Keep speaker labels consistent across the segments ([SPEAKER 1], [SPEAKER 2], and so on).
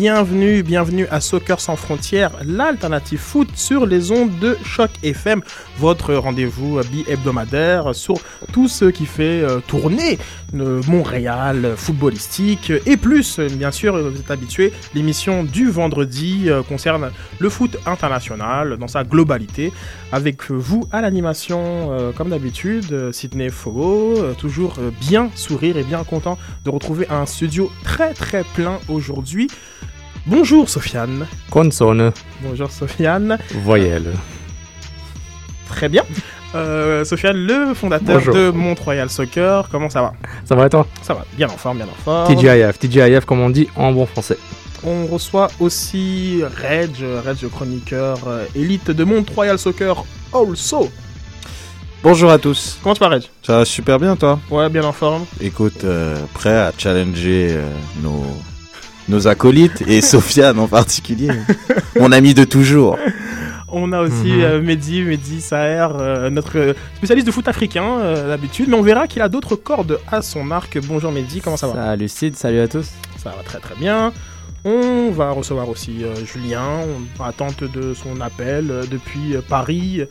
[SPEAKER 1] Bienvenue, bienvenue à Soccer sans frontières, l'alternative foot sur les ondes de Choc FM, votre rendez-vous bi-hebdomadaire sur tout ce qui fait euh, tourner le Montréal footballistique et plus, bien sûr, vous êtes habitués, l'émission du vendredi euh, concerne le foot international dans sa globalité. Avec vous à l'animation, euh, comme d'habitude, euh, Sidney Fogo, euh, toujours euh, bien sourire et bien content de retrouver un studio très très plein aujourd'hui. Bonjour Sofiane.
[SPEAKER 2] Consonne,
[SPEAKER 1] Bonjour Sofiane.
[SPEAKER 2] voyelle.
[SPEAKER 1] Très bien. Euh, Sofiane, le fondateur
[SPEAKER 2] Bonjour.
[SPEAKER 1] de Mont-Royal Soccer, comment ça va?
[SPEAKER 2] Ça va et toi?
[SPEAKER 1] Ça va, bien en forme, bien en forme.
[SPEAKER 2] TGIF, TGIF comme on dit en bon français.
[SPEAKER 1] On reçoit aussi Reg, Reg chroniqueur euh, élite de Mont-Royal Soccer also.
[SPEAKER 3] Bonjour à tous.
[SPEAKER 1] Comment tu vas Reg?
[SPEAKER 3] Ça va super bien toi?
[SPEAKER 1] Ouais, bien en forme.
[SPEAKER 3] Écoute, euh, prêt à challenger euh, nos, nos acolytes et Sofiane en particulier. Mon ami de toujours.
[SPEAKER 1] On a aussi
[SPEAKER 2] Mhm.
[SPEAKER 1] euh, Mehdi, Mehdi Saher, euh, notre euh, spécialiste de foot africain euh, d'habitude, mais on verra qu'il a d'autres cordes à son arc. Bonjour Mehdi, comment ça va?
[SPEAKER 2] Salut Sid, salut à tous.
[SPEAKER 1] Ça va très très bien. On va recevoir aussi euh, Julien, en attente de son appel euh, depuis euh, Paris.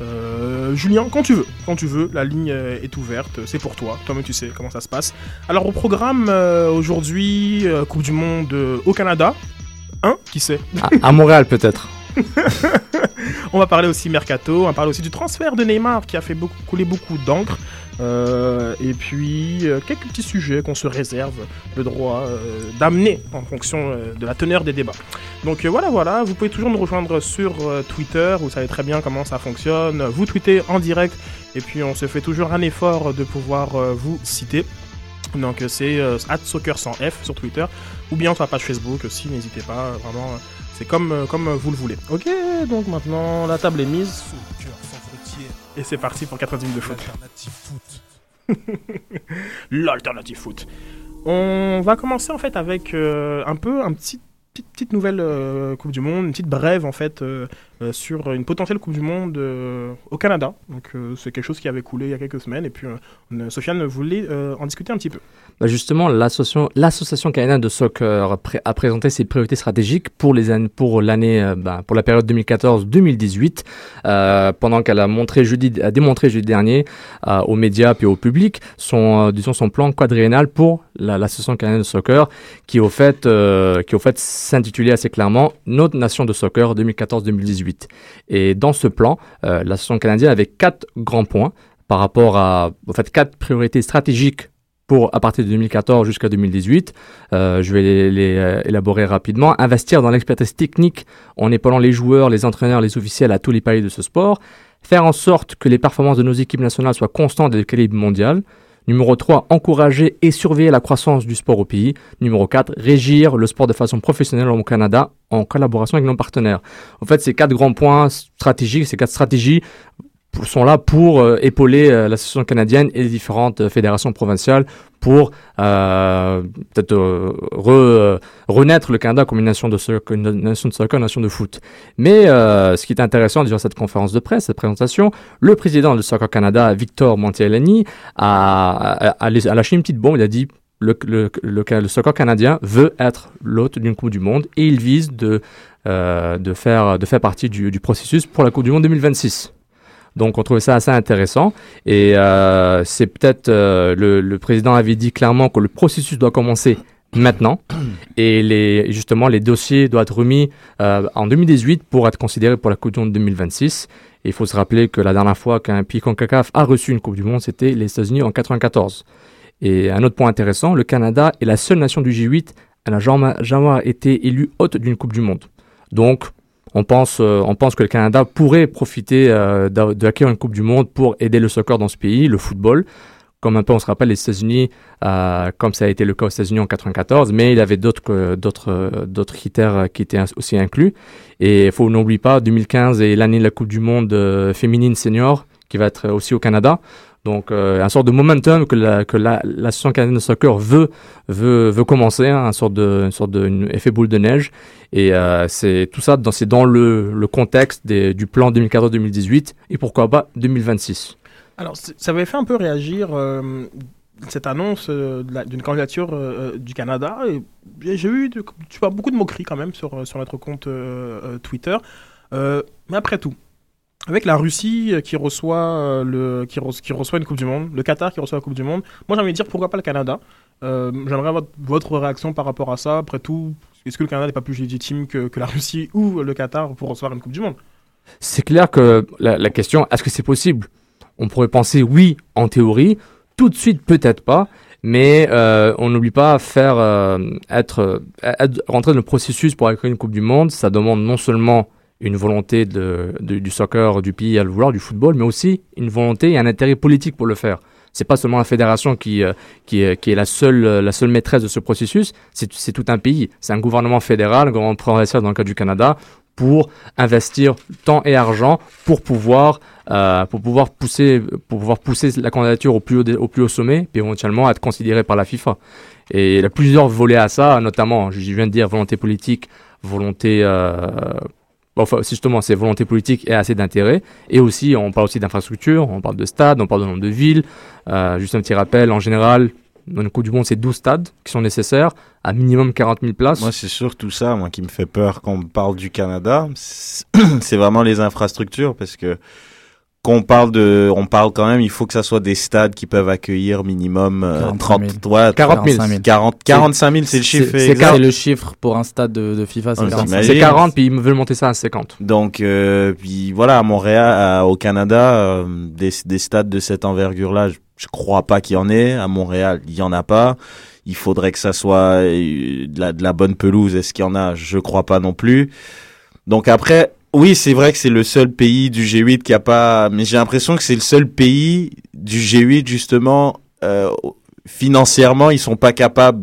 [SPEAKER 1] Euh, Julien, quand tu veux, quand tu veux, la ligne est ouverte, c'est pour toi, toi-même tu sais comment ça se passe. Alors au programme euh, aujourd'hui, euh, Coupe du Monde au Canada, hein, qui sait?
[SPEAKER 2] À, à Montréal peut-être.
[SPEAKER 1] On va parler aussi Mercato, on va parler aussi du transfert de Neymar qui a fait beaucoup, couler beaucoup d'encre. Euh, et puis euh, quelques petits sujets qu'on se réserve le droit euh, d'amener en fonction de la teneur des débats. Donc voilà, voilà, vous pouvez toujours nous rejoindre sur Twitter, vous savez très bien comment ça fonctionne. Vous tweetez en direct et puis on se fait toujours un effort de pouvoir vous citer. Donc c'est soccer sans F sur Twitter ou bien sur la page Facebook aussi, n'hésitez pas, vraiment, c'est comme, comme vous le voulez. Ok, donc maintenant la table est mise et c'est parti pour 90 minutes de foot.
[SPEAKER 4] l'alternative foot.
[SPEAKER 1] L'alternative foot. On va commencer en fait avec euh, un peu un petit petite, petite nouvelle euh, Coupe du Monde, une petite brève en fait euh, euh, sur une potentielle Coupe du Monde euh, au Canada. Donc euh, c'est quelque chose qui avait coulé il y a quelques semaines et puis Sofiane voulait en discuter un petit peu.
[SPEAKER 2] Bah justement, l'association canadienne de soccer a pré- a présenté ses priorités stratégiques pour les pour l'année, bah, pour la période 2014-2018, euh, pendant qu'elle a montré a démontré jeudi dernier aux médias puis au public son, disons son plan quadriennal pour la- l'association canadienne de soccer, qui au fait, qui au fait s'intitulait assez clairement Notre nation de soccer 2014-2018. Et dans ce plan, euh, l'association canadienne avait quatre grands points par rapport à, quatre priorités stratégiques pour à partir de 2014 jusqu'à 2018. Euh, je vais les, les, euh, élaborer rapidement. Investir dans l'expertise technique en épaulant les joueurs, les entraîneurs, les officiels à tous les paliers de ce sport. Faire en sorte que les performances de nos équipes nationales soient constantes et de calibre mondial. Numéro 3, encourager et surveiller la croissance du sport au pays. Numéro 4, régir le sport de façon professionnelle au Canada en collaboration avec nos partenaires. En fait, ces quatre grands points stratégiques, ces quatre stratégies sont là pour euh, épauler euh, l'association canadienne et les différentes euh, fédérations provinciales pour peut-être re- renaître le Canada comme une nation de soccer, une nation de soccer, une nation de foot. Mais ce qui est intéressant durant cette conférence de presse, cette présentation, le président de Soccer Canada, Victor Montielani, a, a, a- a lâché une petite bombe. Il a dit le, le, le, le soccer canadien veut être l'hôte d'une Coupe du Monde et il vise de, euh, de, faire, de faire partie du, du processus pour la Coupe du Monde 2026. Donc on trouvait ça assez intéressant et euh, c'est peut-être euh, le, le président avait dit clairement que le processus doit commencer maintenant et les, justement les dossiers doivent être remis euh, en 2018 pour être considérés pour la Coupe du Monde 2026. Et il faut se rappeler que la dernière fois qu'un pays CONCACAF a reçu une Coupe du Monde, c'était les États-Unis en 94. Et un autre point intéressant, le Canada est la seule nation du G8 à n'a jamais, jamais été élue hôte d'une Coupe du Monde. Donc, on pense, euh, on pense que le Canada pourrait profiter euh, d'a- d'acquérir une Coupe du Monde pour aider le soccer dans ce pays, le football. comme un peu on se rappelle les États-Unis, euh, comme ça a été le cas aux États-Unis en 94, mais il y avait d'autres critères qui étaient aussi inclus. Et il faut n'oublie pas 2015 est l'année de la Coupe du Monde féminine senior qui va être aussi au Canada. Donc euh, un sort de momentum que la la l'association canadienne de soccer veut veut veut commencer, hein, un sort de sorte de boule de neige. Et euh, c'est tout ça dans c'est dans le le contexte des, du plan 2014-2018 et pourquoi pas 2026.
[SPEAKER 1] Alors, ça avait fait un peu réagir euh, cette annonce d'une candidature du Canada. J'ai eu tu vois, beaucoup de moqueries quand même sur, sur notre compte Twitter. Mais après tout, avec la Russie euh, qui reçoit, euh, le, qui, re- qui reçoit une Coupe du Monde, le Qatar qui reçoit la Coupe du Monde, moi j'ai envie de dire pourquoi pas le Canada. Euh, J'aimerais avoir votre réaction par rapport à ça. Après tout, est-ce que le Canada n'est pas plus légitime que, la Russie ou le Qatar pour recevoir une Coupe du Monde?
[SPEAKER 2] C'est clair que la, question, est-ce que c'est possible? On pourrait penser oui, en théorie. Tout de suite, peut-être pas. Mais on n'oublie pas faire être- rentrer dans le processus pour accueillir une Coupe du Monde. Ça demande non seulement une volonté de, du soccer du pays à le vouloir, du football, mais aussi une volonté et un intérêt politique pour le faire. C'est pas seulement la fédération qui, euh, qui, est- qui est la seule, la seule maîtresse de ce processus, c'est tout un pays. C'est un gouvernement fédéral, un gouvernement provincial dans le cas du Canada, pour investir temps et argent pour pouvoir euh, pour pouvoir pousser pour pouvoir pousser la candidature au plus haut au plus haut sommet puis éventuellement être considéré par la FIFA et il y a plusieurs volets à ça notamment je viens de dire volonté politique volonté euh, enfin justement c'est volonté politique et assez d'intérêt et aussi on parle aussi d'infrastructure on parle de stades on parle de nombre de villes Euh, juste un petit rappel en général dans une Coupe du Monde c'est 12 stades qui sont nécessaires à minimum 40 000 places
[SPEAKER 3] Moi, c'est surtout ça, moi, qui me fait peur quand on parle du Canada. C'est vraiment les infrastructures, parce que quand on parle de, on parle quand même, il faut que ça soit des stades qui peuvent accueillir minimum euh,
[SPEAKER 5] 45
[SPEAKER 3] 30,
[SPEAKER 5] 000.
[SPEAKER 3] ouais,
[SPEAKER 2] 40 000
[SPEAKER 5] 45 000.
[SPEAKER 3] 40, 45 000, c'est le chiffre
[SPEAKER 2] c'est- c'est
[SPEAKER 3] exact.
[SPEAKER 5] C'est le chiffre pour un stade de, de FIFA, c'est
[SPEAKER 3] Ouais,
[SPEAKER 5] 45
[SPEAKER 3] t'imagines.
[SPEAKER 2] c'est 40 puis ils veulent monter ça à 50
[SPEAKER 3] Donc, euh, puis voilà, à Montréal, à- au Canada, euh, des, des stades de cette envergure-là, je, je crois pas qu'il y en ait. À Montréal, il y en a pas. Il faudrait que ça soit euh, de la, de la bonne pelouse. Est-ce qu'il y en a? Je crois pas non plus. Donc après, oui, c'est vrai que c'est le seul pays du G8 qui a pas. Mais j'ai l'impression que c'est le seul pays du G8 justement. Euh, financièrement, ils sont pas capables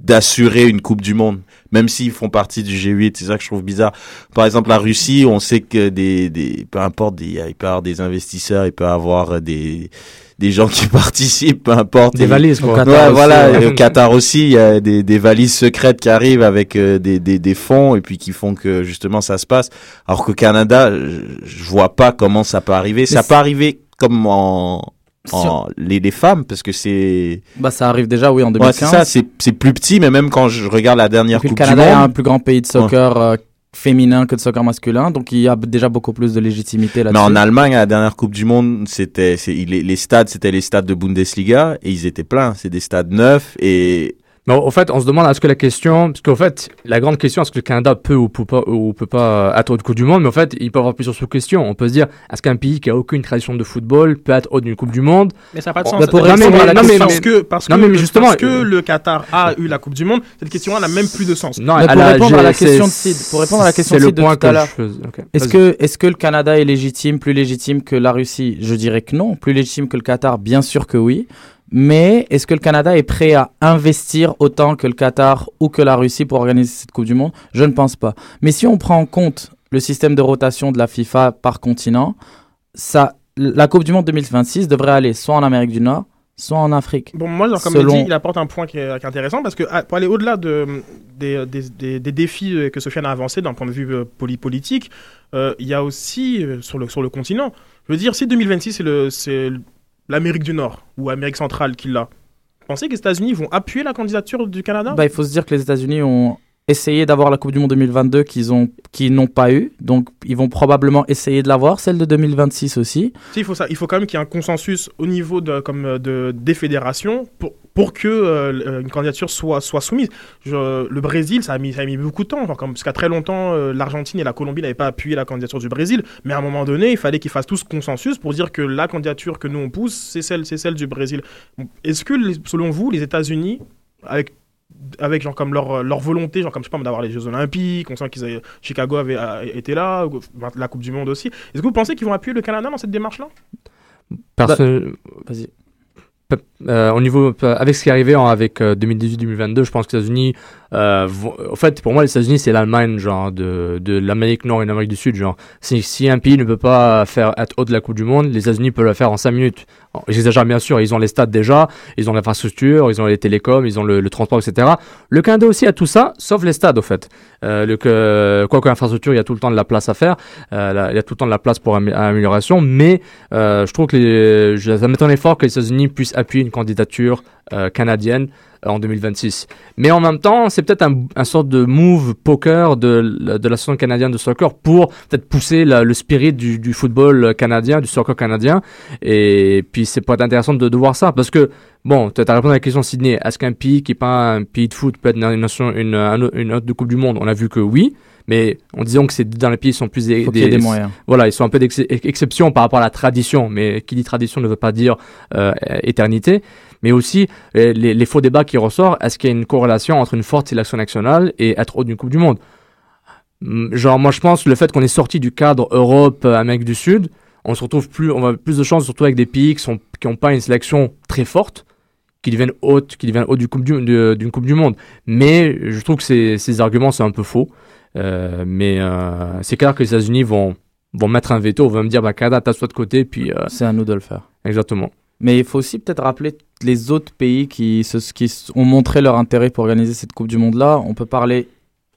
[SPEAKER 3] d'assurer une Coupe du Monde, même s'ils font partie du G8. C'est ça que je trouve bizarre. Par exemple, la Russie, on sait que des, des peu importe, il peut y avoir des investisseurs, il peut y avoir des, des gens qui participent, peu importe.
[SPEAKER 2] des
[SPEAKER 3] Et-
[SPEAKER 2] valises
[SPEAKER 5] Au
[SPEAKER 2] quoi.
[SPEAKER 5] Qatar
[SPEAKER 3] Ouais,
[SPEAKER 5] aussi,
[SPEAKER 3] voilà.
[SPEAKER 5] ouais.
[SPEAKER 3] Et au Qatar aussi, il y a des, des valises secrètes qui arrivent avec euh, des, des, des fonds et puis qui font que justement ça se passe. Alors qu'au Canada, je, vois pas comment ça peut arriver. ça peut arriver comme en, en les, les femmes parce que c'est
[SPEAKER 5] Bah, ça arrive déjà, oui, en
[SPEAKER 3] ouais,
[SPEAKER 5] 2015.
[SPEAKER 3] c'est ça, c'est c'est plus petit, mais même quand je regarde la dernière
[SPEAKER 5] le
[SPEAKER 3] Coupe du
[SPEAKER 5] Canada est un plus grand pays de soccer euh, féminin que de soccer masculin, donc il y a déjà beaucoup plus de légitimité
[SPEAKER 3] Mais
[SPEAKER 5] là-dessus.
[SPEAKER 3] en Allemagne, à la dernière Coupe du Monde, c'était, les, les stades, c'était les stades de Bundesliga et ils étaient pleins. C'est des stades neufs et
[SPEAKER 2] Mais au fait, on se demande est-ce que la question, parce qu'en fait, la grande question, est-ce que le Canada peut ou peut pas, ou peut pas euh, être hôte de Coupe du Monde, mais en fait, il peut y avoir plusieurs sous-questions. On peut se dire, est-ce qu'un pays qui a aucune tradition de football peut être hôte d'une Coupe du Monde?
[SPEAKER 1] Mais ça n'a pas de sens.
[SPEAKER 2] bah, pour
[SPEAKER 1] Non, mais- non, mais
[SPEAKER 2] question-
[SPEAKER 1] parce que, parce
[SPEAKER 2] Non,
[SPEAKER 1] que,
[SPEAKER 2] justement,
[SPEAKER 1] parce que
[SPEAKER 2] euh,
[SPEAKER 1] le Qatar a eu la Coupe du Monde, cette question-là n'a même plus de sens.
[SPEAKER 2] Non,
[SPEAKER 5] pour répondre à la question de Sid, pour répondre à la question de Sid tout à l'heure. Est-ce que, est-ce que le Canada est légitime, plus légitime que la Russie? Je dirais que non. Plus légitime que le Qatar, bien sûr que oui. Mais est-ce que le Canada est prêt à investir autant que le Qatar ou que la Russie pour organiser cette Coupe du Monde? Je ne pense pas. Mais si on prend en compte le système de rotation de la FIFA par continent, ça, la Coupe du Monde 2026 devrait aller soit en Amérique du Nord, soit en Afrique.
[SPEAKER 1] Bon, moi, genre, comme
[SPEAKER 5] Selon-
[SPEAKER 1] dit, il apporte un point qui est, qui est intéressant parce que ah, pour aller au-delà de, des, des, des- des défis que Sofiane a avancés d'un point de vue euh, poli- politique, euh, il y a aussi euh, sur, le, sur le continent, je veux dire, si 2026 c'est le- c'est l'Amérique du Nord ou Amérique centrale qui l'a, pensez que les États-Unis vont appuyer la candidature du Canada?
[SPEAKER 5] Bah, il faut se dire que les États-Unis ont essayé d'avoir la Coupe du Monde 2022 qu'ils ont qu'ils n'ont pas eu, donc ils vont probablement essayer de l'avoir, celle de 2026 aussi.
[SPEAKER 1] Si, il, faut ça, il faut quand même qu'il y ait un consensus au niveau de, comme, euh, de, des fédérations pour, pour que euh, une candidature soit, soit soumise. Le Brésil, ça a, mis, ça a mis beaucoup de temps, genre, comme, parce qu'à très longtemps, euh, l'Argentine et la Colombie n'avaient pas appuyé la candidature du Brésil, mais à un moment donné, il fallait qu'ils fassent tous consensus pour dire que la candidature que nous on pousse, c'est celle, c'est celle du Brésil. Est-ce que, selon vous, les États-Unis, avec avec genre comme leur, leur volonté genre comme je sais pas d'avoir les Jeux Olympiques on sent qu'ils avaient Chicago avait a- été là ou- la Coupe du Monde aussi est-ce que vous pensez qu'ils vont appuyer le Canada dans cette démarche là
[SPEAKER 2] Perso-
[SPEAKER 5] Vas-y.
[SPEAKER 2] Euh, au niveau euh, avec ce qui est arrivé avec euh, 2018-2022, je pense que les États-Unis, euh, en fait, pour moi, les États-Unis, c'est l'Allemagne, genre de, de l'Amérique Nord et de l'Amérique du Sud, genre. Si, si un pays ne peut pas faire être haut de la Coupe du Monde, les États-Unis peuvent le faire en 5 minutes. J'exagère bien sûr, ils ont les stades déjà, ils ont l'infrastructure, ils ont les télécoms, ils ont le, transport, etc. Le Canada aussi a tout ça, sauf les stades, au fait. Euh, le que, quoi que l'infrastructure, il y a tout le temps de la place à faire, euh, il y a tout le temps de la place pour amé- amélioration, mais euh, je trouve que les, je, ça m'étonnerait fort que les États-Unis puissent appuyer une candidature euh, canadienne en 2026. Mais en même temps, c'est peut-être un, un sorte de move poker de, de l'association canadienne de soccer pour peut-être pousser la- le spirit du, du football canadien, du soccer canadien. Et puis c'est pas intéressant de, de voir ça parce que bon, tu as répondu à la question Sydney. Est-ce qu'un pays qui est pas un pays de foot peut être une nation, une, un- une autre de Coupe du Monde? On a vu que oui. Mais en disant que c'est dans les pays qui sont plus
[SPEAKER 5] ait des moyens.
[SPEAKER 2] voilà, ils sont un peu d'exception par rapport à la tradition, mais qui dit tradition ne veut pas dire euh, éternité. Mais aussi, les, les faux débats qui ressortent, est-ce qu'il y a une corrélation entre une forte sélection nationale et être haut d'une Coupe du Monde? Hum, Genre, moi je pense que le fait qu'on est sorti du cadre Europe, euh, Amérique du Sud, on se retrouve plus, on a plus de chances, surtout avec des pays qui sont qui n'ont pas une sélection très forte, qui deviennent hautes, qui deviennent hautes du coupe du, d'une Coupe du Monde. Mais je trouve que ces, ces arguments sont un peu faux. Euh, mais euh, c'est clair que les États-Unis vont vont mettre un veto, vont me dire bah Canada t'as toi de côté puis euh,
[SPEAKER 5] C'est à nous de le faire.
[SPEAKER 2] exactement.
[SPEAKER 5] Mais il faut aussi peut-être rappeler les autres pays qui, se, qui s- ont montré leur intérêt pour organiser cette Coupe du Monde-là. On peut parler,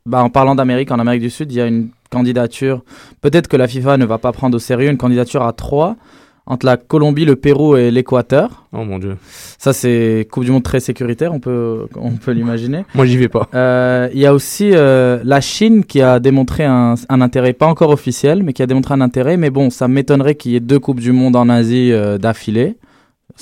[SPEAKER 5] bah, en parlant d'Amérique, en Amérique du Sud, il y a une candidature, peut-être que la FIFA ne va pas prendre au sérieux, une candidature à trois entre la Colombie, le Pérou et l'Équateur.
[SPEAKER 2] Oh mon dieu.
[SPEAKER 5] Ça, c'est Coupe du Monde très sécuritaire, on peut, on peut l'imaginer.
[SPEAKER 2] Moi j'y vais pas.
[SPEAKER 5] Euh, Il y a aussi euh, la Chine qui a démontré un, un intérêt, pas encore officiel, mais qui a démontré un intérêt. Mais bon, ça m'étonnerait qu'il y ait deux Coupes du Monde en Asie euh, d'affilée.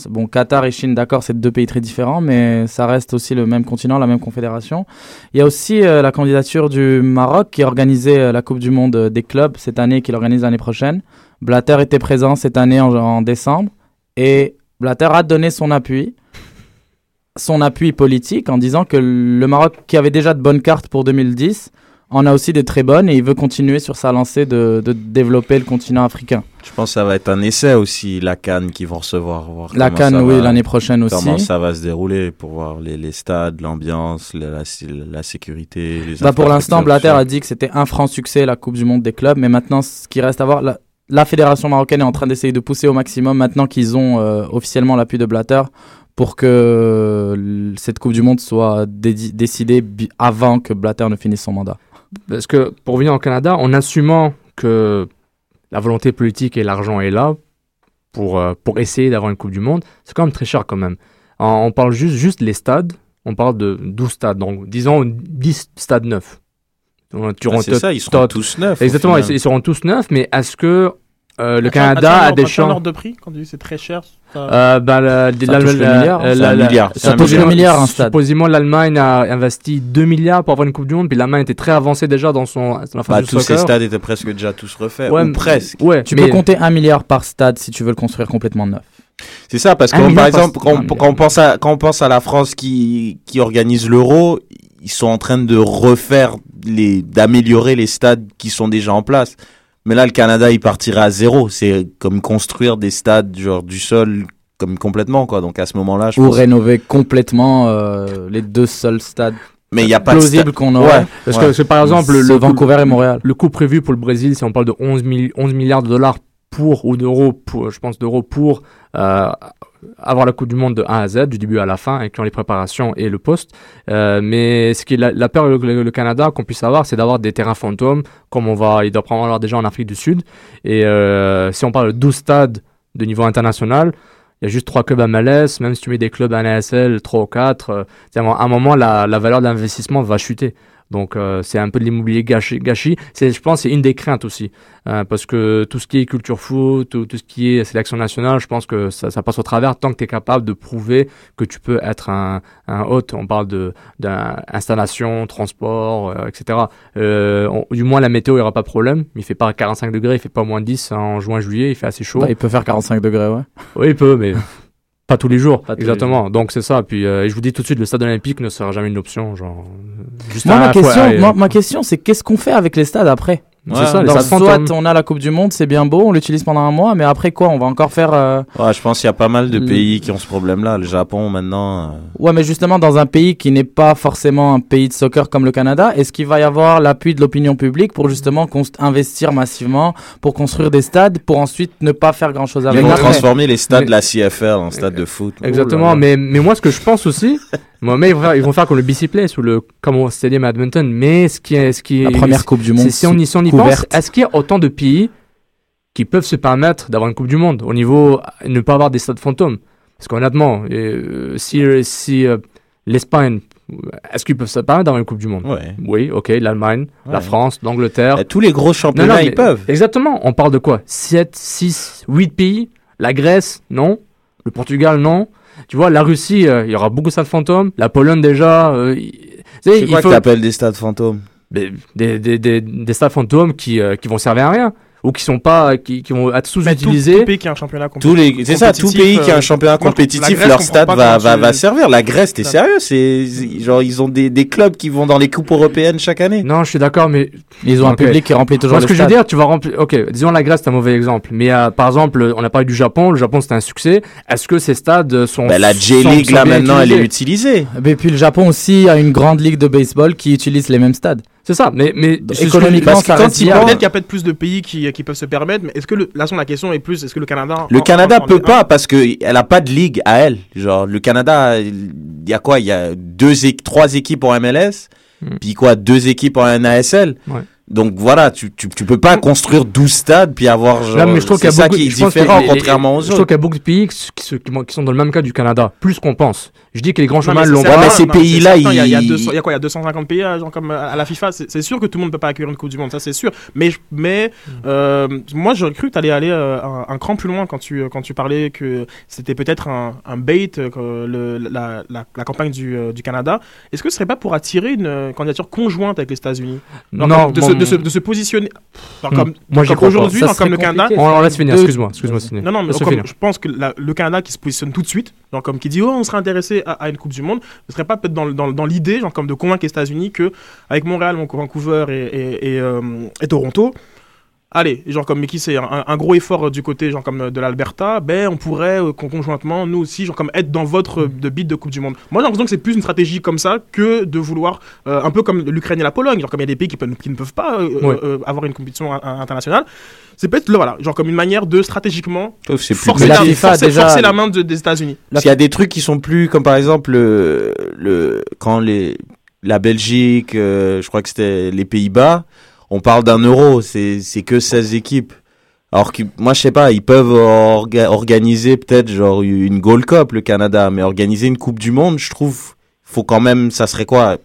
[SPEAKER 5] Bon, Qatar et Chine, d'accord, c'est deux pays très différents, mais ça reste aussi le même continent, la même confédération. Il y a aussi euh, la candidature du Maroc qui a organisé euh, la Coupe du Monde euh, des clubs cette année et qui l'organise l'année prochaine. Blatter était présent cette année en, en décembre et Blatter a donné son appui son appui politique en disant que le Maroc, qui avait déjà de bonnes cartes pour 2010, en a aussi des très bonnes et il veut continuer sur sa lancée de, de développer le continent africain.
[SPEAKER 3] Je pense que ça va être un essai aussi, la Cannes qu'ils vont recevoir. voir
[SPEAKER 5] La Cannes, oui, l'année prochaine aussi.
[SPEAKER 3] Comment ça va se dérouler pour voir les, les stades, l'ambiance, la, la, la sécurité, les
[SPEAKER 5] Bah, pour l'instant, Blatter a dit que c'était un franc succès la Coupe du Monde des clubs, mais maintenant, ce qui reste à voir, la, la fédération marocaine est en train d'essayer de pousser au maximum maintenant qu'ils ont euh, officiellement l'appui de Blatter pour que euh, cette Coupe du Monde soit décidée avant que Blatter ne finisse son mandat.
[SPEAKER 2] Parce que pour venir au Canada, en assumant que la volonté politique et l'argent est là pour, euh, pour essayer d'avoir une Coupe du Monde, c'est quand même très cher quand même. On parle juste, juste les stades, on parle de 12 stades, donc disons 10 stades neufs.
[SPEAKER 3] Ah, c'est ça, ils seront tous neufs.
[SPEAKER 2] Exactement, ils, ils seront tous neufs, mais est-ce que euh, le Canada a des chances
[SPEAKER 1] ordre de prix quand tu dis c'est très cher ça-
[SPEAKER 2] euh, bah, la,
[SPEAKER 5] Ça
[SPEAKER 2] la-
[SPEAKER 5] touche le
[SPEAKER 2] la-
[SPEAKER 5] milliard,
[SPEAKER 2] la-
[SPEAKER 3] c'est un
[SPEAKER 2] la-
[SPEAKER 3] milliard, c'est
[SPEAKER 5] un
[SPEAKER 2] supposément-
[SPEAKER 5] milliard. milliard, un stade.
[SPEAKER 2] Supposément, l'Allemagne a investi 2 milliards pour avoir une Coupe du Monde, puis l'Allemagne était très avancée déjà dans son dans la
[SPEAKER 3] Bah,
[SPEAKER 2] phase du
[SPEAKER 3] tous ces stades étaient presque déjà tous refaits,
[SPEAKER 2] Ouais,
[SPEAKER 3] ou presque.
[SPEAKER 2] Ouais,
[SPEAKER 5] Tu
[SPEAKER 2] mais-
[SPEAKER 5] peux compter un milliard par stade si tu veux le construire complètement neuf.
[SPEAKER 3] C'est ça, parce que par exemple, quand,
[SPEAKER 2] milliard.
[SPEAKER 3] quand on pense à, quand on pense à la France qui, qui organise l'euro, ils sont en train de refaire les, d'améliorer les stades qui sont déjà en place. Mais là, le Canada, il partirait à zéro. C'est comme construire des stades, genre, du sol, comme complètement, quoi. Donc, à ce moment-là, je
[SPEAKER 5] Ou
[SPEAKER 3] pense.
[SPEAKER 5] rénover complètement euh, les deux seuls stades
[SPEAKER 3] Mais il n'y a pas de stade.
[SPEAKER 5] plausibles qu'on aurait.
[SPEAKER 3] Ouais.
[SPEAKER 2] Parce
[SPEAKER 3] Ouais.
[SPEAKER 2] que, c'est par exemple, le,
[SPEAKER 5] Vancouver et Montréal.
[SPEAKER 2] le coût prévu pour le Brésil, si on parle de 11, milli- 11 milliards de dollars pour, ou d'euros, pour, je pense d'euros pour euh, avoir la Coupe du Monde de A à Z, du début à la fin, incluant les préparations et le poste. Euh, mais ce qui est la, la peur, le, le- Canada, qu'on puisse avoir, c'est d'avoir des terrains fantômes, comme on va, il doit prendre avoir déjà en Afrique du Sud. Et euh, si on parle de 12 stades de niveau international, il y a juste trois clubs MLS, même si tu mets des clubs NASL, 3 ou 4, euh, à un moment, la, la valeur d'investissement va chuter. Donc euh, c'est un peu de l'immobilier gâché. gâchis. Je pense c'est une des craintes aussi. Euh, parce que tout ce qui est culture foot, tout, tout ce qui est sélection nationale, je pense que ça, ça passe au travers tant que tu es capable de prouver que tu peux être un, un hôte. On parle de, d'installation, transport, euh, etc. Euh, on- du moins la météo, il n'y aura pas de problème. Il fait pas 45 degrés, il fait pas moins 10 en juin, juillet, il fait assez chaud.
[SPEAKER 5] Bah, il peut faire 45 degrés, ouais.
[SPEAKER 2] Oui, il peut, mais pas tous les jours.
[SPEAKER 5] Les
[SPEAKER 2] Exactement. Donc c'est ça. Puis euh, et je vous dis tout de suite, le stade olympique ne sera jamais une option. Genre, euh, juste
[SPEAKER 5] Moi, ma question,
[SPEAKER 2] et,
[SPEAKER 5] moi,
[SPEAKER 2] euh,
[SPEAKER 5] ma question, c'est qu'est-ce qu'on fait avec les stades après?
[SPEAKER 3] Ouais.
[SPEAKER 2] C'est ça, les
[SPEAKER 5] Donc,
[SPEAKER 2] stades
[SPEAKER 5] soit
[SPEAKER 2] fantômes.
[SPEAKER 5] on a la Coupe du Monde, c'est bien beau, on l'utilise pendant un mois, mais après quoi On va encore faire. euh,
[SPEAKER 3] Ouais, je pense qu'il y a pas mal de pays qui ont ce problème-là. Le Japon, maintenant. euh,
[SPEAKER 5] Ouais, mais justement, dans un pays qui n'est pas forcément un pays de soccer comme le Canada, est-ce qu'il va y avoir l'appui de l'opinion publique pour justement investir massivement, pour construire des stades, pour ensuite ne pas faire grand-chose
[SPEAKER 3] Ils
[SPEAKER 5] avec
[SPEAKER 3] vont
[SPEAKER 2] Mais-
[SPEAKER 5] après
[SPEAKER 3] transformer les stades
[SPEAKER 2] mais-
[SPEAKER 3] de la CFL en stades de foot.
[SPEAKER 2] Exactement,
[SPEAKER 5] Oh là là.
[SPEAKER 2] mais, mais moi ce que je pense aussi, moi, mais ils, vont faire, ils vont faire comme le BC Place ou le Commonwealth Stadium à Edmonton, mais ce qui est, ce qui est,
[SPEAKER 5] La première Coupe du Monde.
[SPEAKER 2] si on y, si on y pense, est-ce qu'il y a autant de pays qui peuvent se permettre d'avoir une Coupe du Monde au niveau ne pas avoir des stades fantômes? Parce qu'honnêtement, euh, si, si euh, l'Espagne, est-ce qu'ils peuvent se permettre d'avoir une Coupe du Monde?
[SPEAKER 3] Ouais.
[SPEAKER 2] Oui, ok, l'Allemagne, la. France, l'Angleterre.
[SPEAKER 3] Tous les gros
[SPEAKER 2] Non,
[SPEAKER 3] championnats,
[SPEAKER 2] non, mais-
[SPEAKER 3] ils peuvent.
[SPEAKER 2] Exactement, on parle de quoi? 7, 6, 8 pays? La Grèce, non Le Portugal, non Tu vois, la Russie, euh, il y aura beaucoup de stades fantômes. La Pologne, déjà. euh, tu
[SPEAKER 3] C'est quoi
[SPEAKER 2] faut
[SPEAKER 3] que t'appelles des stades fantômes?
[SPEAKER 2] Des, des, des, des, des stades fantômes qui, euh, qui vont servir à rien. Ou qui sont pas, qui, qui vont être
[SPEAKER 1] Mais tout,
[SPEAKER 2] sous-utilisés.
[SPEAKER 1] tout pays qui a un championnat
[SPEAKER 3] Tous les, c'est ça, tout
[SPEAKER 1] compétitif,
[SPEAKER 3] pays qui a
[SPEAKER 1] euh,
[SPEAKER 3] un championnat
[SPEAKER 1] la
[SPEAKER 3] compétitif,
[SPEAKER 1] Grèce,
[SPEAKER 3] leur stade va, va,
[SPEAKER 1] tu-
[SPEAKER 3] va servir. La Grèce, t'es sérieux? C'est, genre, ils ont des, des clubs qui vont dans les coupes européennes chaque année.
[SPEAKER 2] Non, je suis d'accord, mais
[SPEAKER 5] Ils ont un public qui remplit toujours
[SPEAKER 2] Moi, ce que je veux dire, tu vas remplir. Ok, disons la Grèce, c'est un mauvais exemple. Mais euh, par exemple, on a parlé du Japon. Le Japon, c'était un succès. Est-ce que ces stades sont.
[SPEAKER 3] Ben, la J-League,
[SPEAKER 2] sont
[SPEAKER 3] là, maintenant, elle est utilisée.
[SPEAKER 5] Et puis le Japon aussi a une grande ligue de baseball qui utilise les mêmes stades.
[SPEAKER 2] C'est ça, mais. mais
[SPEAKER 5] économiquement, ça
[SPEAKER 3] quand
[SPEAKER 1] Peut-être qu'il y a peut-être plus de pays qui, qui peuvent se permettre, mais est-ce que le, là, la question est plus, est-ce que le Canada.
[SPEAKER 3] Le
[SPEAKER 1] en-
[SPEAKER 3] Canada
[SPEAKER 1] en- en-
[SPEAKER 3] peut
[SPEAKER 1] en-
[SPEAKER 3] pas parce que elle a pas de ligue à elle. Genre, le Canada, il y a quoi? Il y a deux, trois équipes en MLS,
[SPEAKER 2] Hmm.
[SPEAKER 3] puis quoi? Deux équipes en NASL.
[SPEAKER 2] Ouais.
[SPEAKER 3] Donc voilà, tu, tu, tu peux pas construire 12 stades puis avoir genre.
[SPEAKER 2] Là, mais je trouve qu'il y a
[SPEAKER 3] ça
[SPEAKER 2] beaucoup,
[SPEAKER 3] qui est
[SPEAKER 2] je pense que
[SPEAKER 3] différent
[SPEAKER 2] les-
[SPEAKER 3] contrairement aux
[SPEAKER 2] Je trouve qu'il y a beaucoup de pays qui, qui se- qui sont- dans le même cas du Canada, plus qu'on pense. Je dis que les grands
[SPEAKER 1] Non,
[SPEAKER 2] chemins l'ont
[SPEAKER 1] certain,
[SPEAKER 3] mais ces
[SPEAKER 1] non,
[SPEAKER 3] pays-là,
[SPEAKER 1] il y a- il y a
[SPEAKER 3] ils-
[SPEAKER 1] 200 il y a quoi Il y a 250 pays euh, genre, comme à à la FIFA. C'est sûr que tout le monde ne peut pas accueillir une Coupe du Monde, ça c'est sûr. Mais, mais euh, moi, j'aurais cru que tu allais aller euh, un, un cran plus loin quand tu, quand tu parlais que c'était peut-être un, un bait, euh, le, la, la, la campagne du, euh, du Canada. Est-ce que ce serait pas pour attirer une euh, candidature conjointe avec les États-Unis?
[SPEAKER 2] Non,
[SPEAKER 1] comme de,
[SPEAKER 2] bon,
[SPEAKER 1] se, de, se, de se positionner.
[SPEAKER 2] Hmm.
[SPEAKER 1] comme,
[SPEAKER 2] Moi, pas.
[SPEAKER 1] aujourd'hui,
[SPEAKER 5] Ça
[SPEAKER 1] genre comme le Canada.
[SPEAKER 2] On, on laisse finir, excuse-moi.
[SPEAKER 1] Non, non, mais comme- je pense que la- le Canada qui se positionne tout de suite, genre comme qui dit oh on serait intéressé à, à une Coupe du Monde, ne serait pas peut-être dans, dans, dans l'idée, genre comme de convaincre les États-Unis que avec Montréal, Mon- Vancouver et, et, et, euh, et Toronto, allez, genre comme qui c'est un, un gros effort euh, du côté genre comme euh, de l'Alberta, ben on pourrait euh, con- conjointement nous aussi genre comme être dans votre de bid de Coupe du Monde. Moi j'ai l'impression que c'est plus une stratégie comme ça que de vouloir euh, un peu comme l'Ukraine et la Pologne, genre comme il y a des pays qui, peuvent- qui ne peuvent pas euh,
[SPEAKER 2] Ouais.
[SPEAKER 1] euh, avoir une compétition in- internationale. C'est peut-être voilà, genre comme une manière de stratégiquement forcer, la,
[SPEAKER 5] la
[SPEAKER 3] petit.
[SPEAKER 5] FIFA,
[SPEAKER 1] forcer-
[SPEAKER 5] déjà-
[SPEAKER 1] forcer la main de- des États-Unis.
[SPEAKER 3] Parce qu'il y a des trucs qui sont plus, comme par exemple le, le quand les la Belgique, euh, je crois que c'était les Pays-Bas, on parle d'un euro, c'est que 16 équipes. Alors que moi je sais pas, ils peuvent orga- organiser peut-être genre une Gold Cup le Canada, mais organiser une Coupe du Monde, je trouve faut quand même ça serait quoi?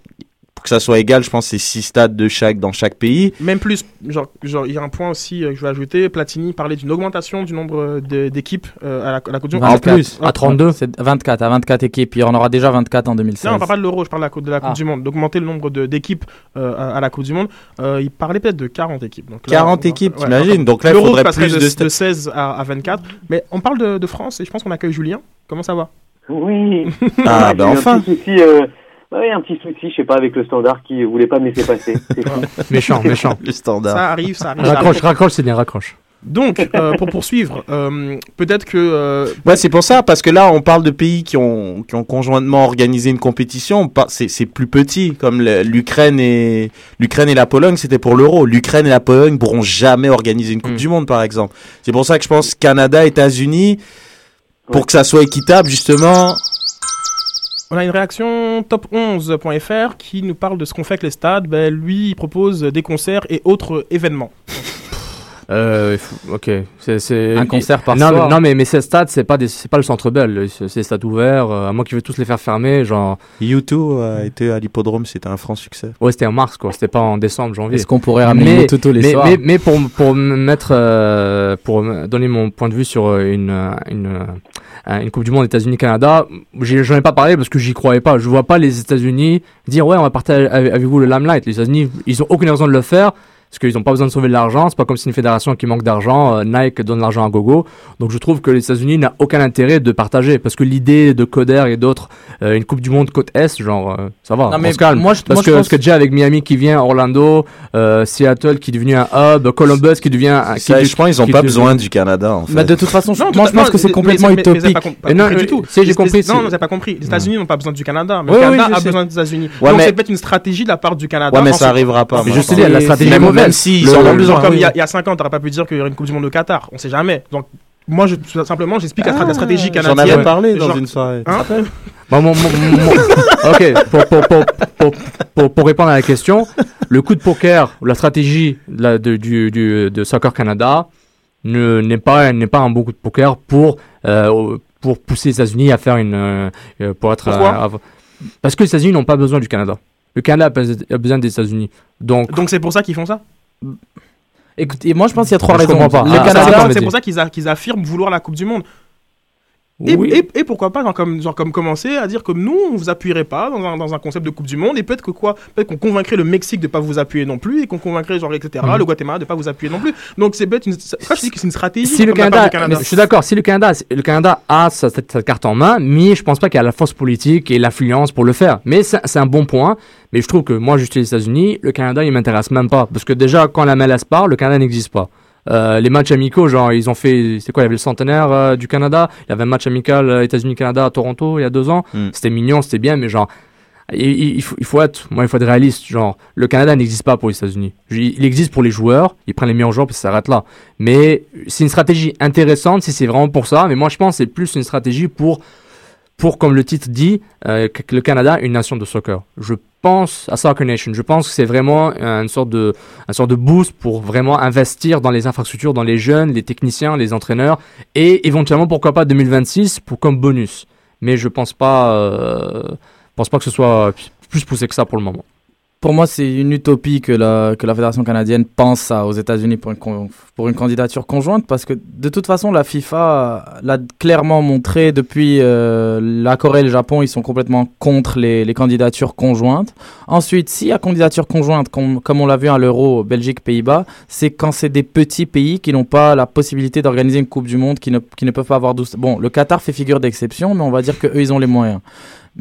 [SPEAKER 3] Pour que ça soit égal, je pense que c'est six stades de chaque dans chaque pays.
[SPEAKER 1] Même plus, genre, genre, il y a un point aussi euh, que je vais ajouter. Platini parlait d'une augmentation du nombre euh, d'équipes euh, à, la, à la Coupe du Monde.
[SPEAKER 2] En
[SPEAKER 5] 24.
[SPEAKER 2] plus, à 32.
[SPEAKER 5] C'est 24, à 24 équipes. Il y en aura déjà 24 en 2016.
[SPEAKER 1] Non, on parle pas de l'euro, je parle de la Coupe, de la coupe
[SPEAKER 5] Ah.
[SPEAKER 1] du Monde. D'augmenter le nombre de- d'équipes euh, à, à la Coupe du Monde. Euh, il parlait peut-être de 40 équipes. Donc là,
[SPEAKER 3] 40
[SPEAKER 1] on-
[SPEAKER 3] équipes,
[SPEAKER 1] ouais,
[SPEAKER 3] t'imagines Donc là il
[SPEAKER 1] L'euro
[SPEAKER 3] faudrait plus
[SPEAKER 1] de,
[SPEAKER 3] de,
[SPEAKER 1] de
[SPEAKER 3] stades.
[SPEAKER 1] 16 à, à 24. Mais on parle de, de France et je pense qu'on accueille Julien. Comment ça va?
[SPEAKER 6] Oui.
[SPEAKER 3] Ah ben enfin.
[SPEAKER 6] Petit souci, euh, ouais, un petit souci, je sais pas, avec le standard qui voulait pas me laisser passer. C'est.
[SPEAKER 2] Méchant, méchant.
[SPEAKER 3] Le standard.
[SPEAKER 1] Ça arrive, ça arrive.
[SPEAKER 2] Raccroche, raccroche, Sidney, raccroche.
[SPEAKER 1] Donc, euh, pour poursuivre, euh, peut-être que. euh,
[SPEAKER 3] Ouais, c'est pour ça, parce que là, on parle de pays qui ont, qui ont conjointement organisé une compétition. C'est c'est plus petit, comme l'Ukraine et l'Ukraine et la Pologne, c'était pour l'Euro. L'Ukraine et la Pologne pourront jamais organiser une Coupe
[SPEAKER 2] Mm.
[SPEAKER 3] du Monde, par exemple. C'est pour ça que je pense Canada, États-Unis, pour
[SPEAKER 6] Ouais.
[SPEAKER 3] que ça soit équitable, justement.
[SPEAKER 1] On a une réaction top11.fr qui nous parle de ce qu'on fait avec les stades. Ben, lui, il propose des concerts et autres événements.
[SPEAKER 2] Euh, ok. C'est, c'est...
[SPEAKER 5] Un concert par
[SPEAKER 2] non,
[SPEAKER 5] soir.
[SPEAKER 2] Mais, non, mais, mais ces stades, c'est pas, des, c'est pas le centre belle. C'est c'est des stades ouverts. euh, à moins qu'ils veulent tous les faire fermer. Genre,
[SPEAKER 3] U2 a été à l'hippodrome, c'était un franc succès.
[SPEAKER 2] ouais, c'était en mars, quoi. C'était pas en décembre, janvier.
[SPEAKER 5] Est-ce qu'on pourrait ramener tous les
[SPEAKER 2] mais,
[SPEAKER 5] soirs
[SPEAKER 2] mais, mais pour, pour me mettre, euh, pour donner mon point de vue sur une, une, une Coupe du Monde États-Unis-Canada, j'en ai pas parlé parce que j'y croyais pas. Je vois pas les États-Unis dire ouais, on va partager avec avec vous le limelight. Les États-Unis, ils ont aucune raison de le faire. Parce qu'ils n'ont pas besoin de sauver de l'argent. C'est pas comme si une fédération qui manque d'argent, euh, Nike donne l'argent à gogo. Donc je trouve que les États-Unis n'ont aucun intérêt de partager. Parce que l'idée de Coder et d'autres, euh, une Coupe du Monde côte Est, genre, euh, ça va,
[SPEAKER 5] Non,
[SPEAKER 2] on
[SPEAKER 5] mais
[SPEAKER 2] se calme.
[SPEAKER 5] moi, je-
[SPEAKER 2] parce
[SPEAKER 5] moi, je
[SPEAKER 2] que,
[SPEAKER 5] pense-
[SPEAKER 2] que déjà avec Miami qui vient, Orlando, euh, Seattle qui est devenu un hub, Columbus qui devient un. qui
[SPEAKER 3] Ça, je pense qu'ils ont
[SPEAKER 2] qui
[SPEAKER 3] pas besoin du Canada, en fait.
[SPEAKER 5] Bah, de toute façon, je-
[SPEAKER 1] Non,
[SPEAKER 5] moi, je pense
[SPEAKER 1] non,
[SPEAKER 5] que c'est
[SPEAKER 1] mais-
[SPEAKER 5] complètement
[SPEAKER 1] mais- mais- mais
[SPEAKER 5] utopique.
[SPEAKER 1] pas pas
[SPEAKER 2] Et non,
[SPEAKER 1] du tout.
[SPEAKER 2] j'ai compris,
[SPEAKER 1] Non, vous n'avez pas compris. Les États-Unis n'ont pas besoin du Canada, mais le Canada a besoin des États-unis.
[SPEAKER 3] Ouais,
[SPEAKER 1] Donc
[SPEAKER 3] mais-
[SPEAKER 1] c'est peut-être une stratégie de la part du Canada.
[SPEAKER 3] Ouais, mais ça arrivera pas.
[SPEAKER 2] Mais je sais, la stratégie est
[SPEAKER 3] Même,
[SPEAKER 2] mauvaise.
[SPEAKER 3] Même s'ils en ont
[SPEAKER 1] Genre
[SPEAKER 3] besoin.
[SPEAKER 1] comme il y, a-
[SPEAKER 3] oui.
[SPEAKER 1] il y a 5 ans, t'aurais pas pu dire qu'il y aurait une Coupe du Monde au Qatar. On sait jamais. Donc, moi, je, simplement, j'explique la, la stratégie
[SPEAKER 3] J'en
[SPEAKER 1] canadienne.
[SPEAKER 3] avais parlé dans
[SPEAKER 1] Genre-
[SPEAKER 3] une soirée.
[SPEAKER 1] Hein
[SPEAKER 2] Bon, ok, pour, pour, pour, pour, répondre à la question, le coup de poker, la stratégie de, la- de, du, du- de Soccer Canada ne- n'est pas, n'est pas un bon coup de poker pour, euh, pour pousser les États-Unis à faire une. euh, pour être,
[SPEAKER 1] Pourquoi
[SPEAKER 2] euh, Parce que les États-Unis n'ont pas besoin du Canada. Le Canada a besoin des États-Unis. Donc,
[SPEAKER 1] Donc, c'est pour ça qu'ils font ça.
[SPEAKER 5] Écoutez, moi, je pense qu'il y a trois
[SPEAKER 2] Je
[SPEAKER 5] raisons.
[SPEAKER 2] comprends pas.
[SPEAKER 5] Le
[SPEAKER 2] Ah,
[SPEAKER 5] Canada,
[SPEAKER 2] c'est
[SPEAKER 1] pour ça qu'ils affirment vouloir la Coupe du Monde. Et,
[SPEAKER 2] oui.
[SPEAKER 1] et, et pourquoi pas, genre comme, genre comme commencer à dire que nous, on vous appuierait pas dans un, dans un concept de Coupe du Monde, et peut-être que quoi, peut-être qu'on convaincrait le Mexique de pas vous appuyer non plus, et qu'on convaincrait, genre, etc.,
[SPEAKER 2] Mhm.
[SPEAKER 1] le Guatemala de pas vous appuyer non plus. Donc c'est peut-être une, ça- je dis que c'est une stratégie.
[SPEAKER 2] si le
[SPEAKER 1] comme
[SPEAKER 2] Canada, je suis d'accord, si le Canada, le Canada a sa, sa- sa carte en main, mais je pense pas qu'il y a la force politique et l'influence pour le faire. Mais c'est un bon point. Mais je trouve que moi, suis les États-Unis, le Canada, il m'intéresse même pas. Parce que déjà, quand la MLS part, le Canada n'existe pas. Euh, les matchs amicaux, genre, ils ont fait, c'est quoi, il y avait le centenaire euh, du Canada, il y avait un match amical euh, États-Unis-Canada à Toronto il y a deux ans.
[SPEAKER 3] Mm.
[SPEAKER 2] C'était mignon, c'était bien, mais genre, il, faut, il faut être, moi, il faut être réaliste. Genre, le Canada n'existe pas pour les États-Unis. Il existe pour les joueurs, ils prennent les meilleurs joueurs puis ça s'arrête là. Mais c'est une stratégie intéressante si c'est vraiment pour ça. Mais moi, je pense que c'est plus une stratégie pour, pour comme le titre dit, euh, le Canada une nation de soccer. Je pense à Soccer Nation. Je pense que c'est vraiment une sorte de, une sorte de boost pour vraiment investir dans les infrastructures, dans les jeunes, les techniciens, les entraîneurs et éventuellement pourquoi pas 2026 pour comme bonus. Mais je pense pas, euh, pense pas que ce soit plus poussé que ça pour le moment.
[SPEAKER 5] Pour moi, c'est une utopie que la, que la Fédération canadienne pense à, aux États-Unis pour une, pour une candidature conjointe parce que de toute façon, la FIFA l'a clairement montré depuis euh, la Corée et le Japon, ils sont complètement contre les, les candidatures conjointes. Ensuite, s'il y a candidature conjointe, comme, comme on l'a vu à l'Euro, Belgique, Pays-Bas, c'est quand c'est des petits pays qui n'ont pas la possibilité d'organiser une Coupe du Monde, qui ne, qui ne peuvent pas avoir 12. Bon, le Qatar fait figure d'exception, mais on va dire qu'eux, ils ont les moyens.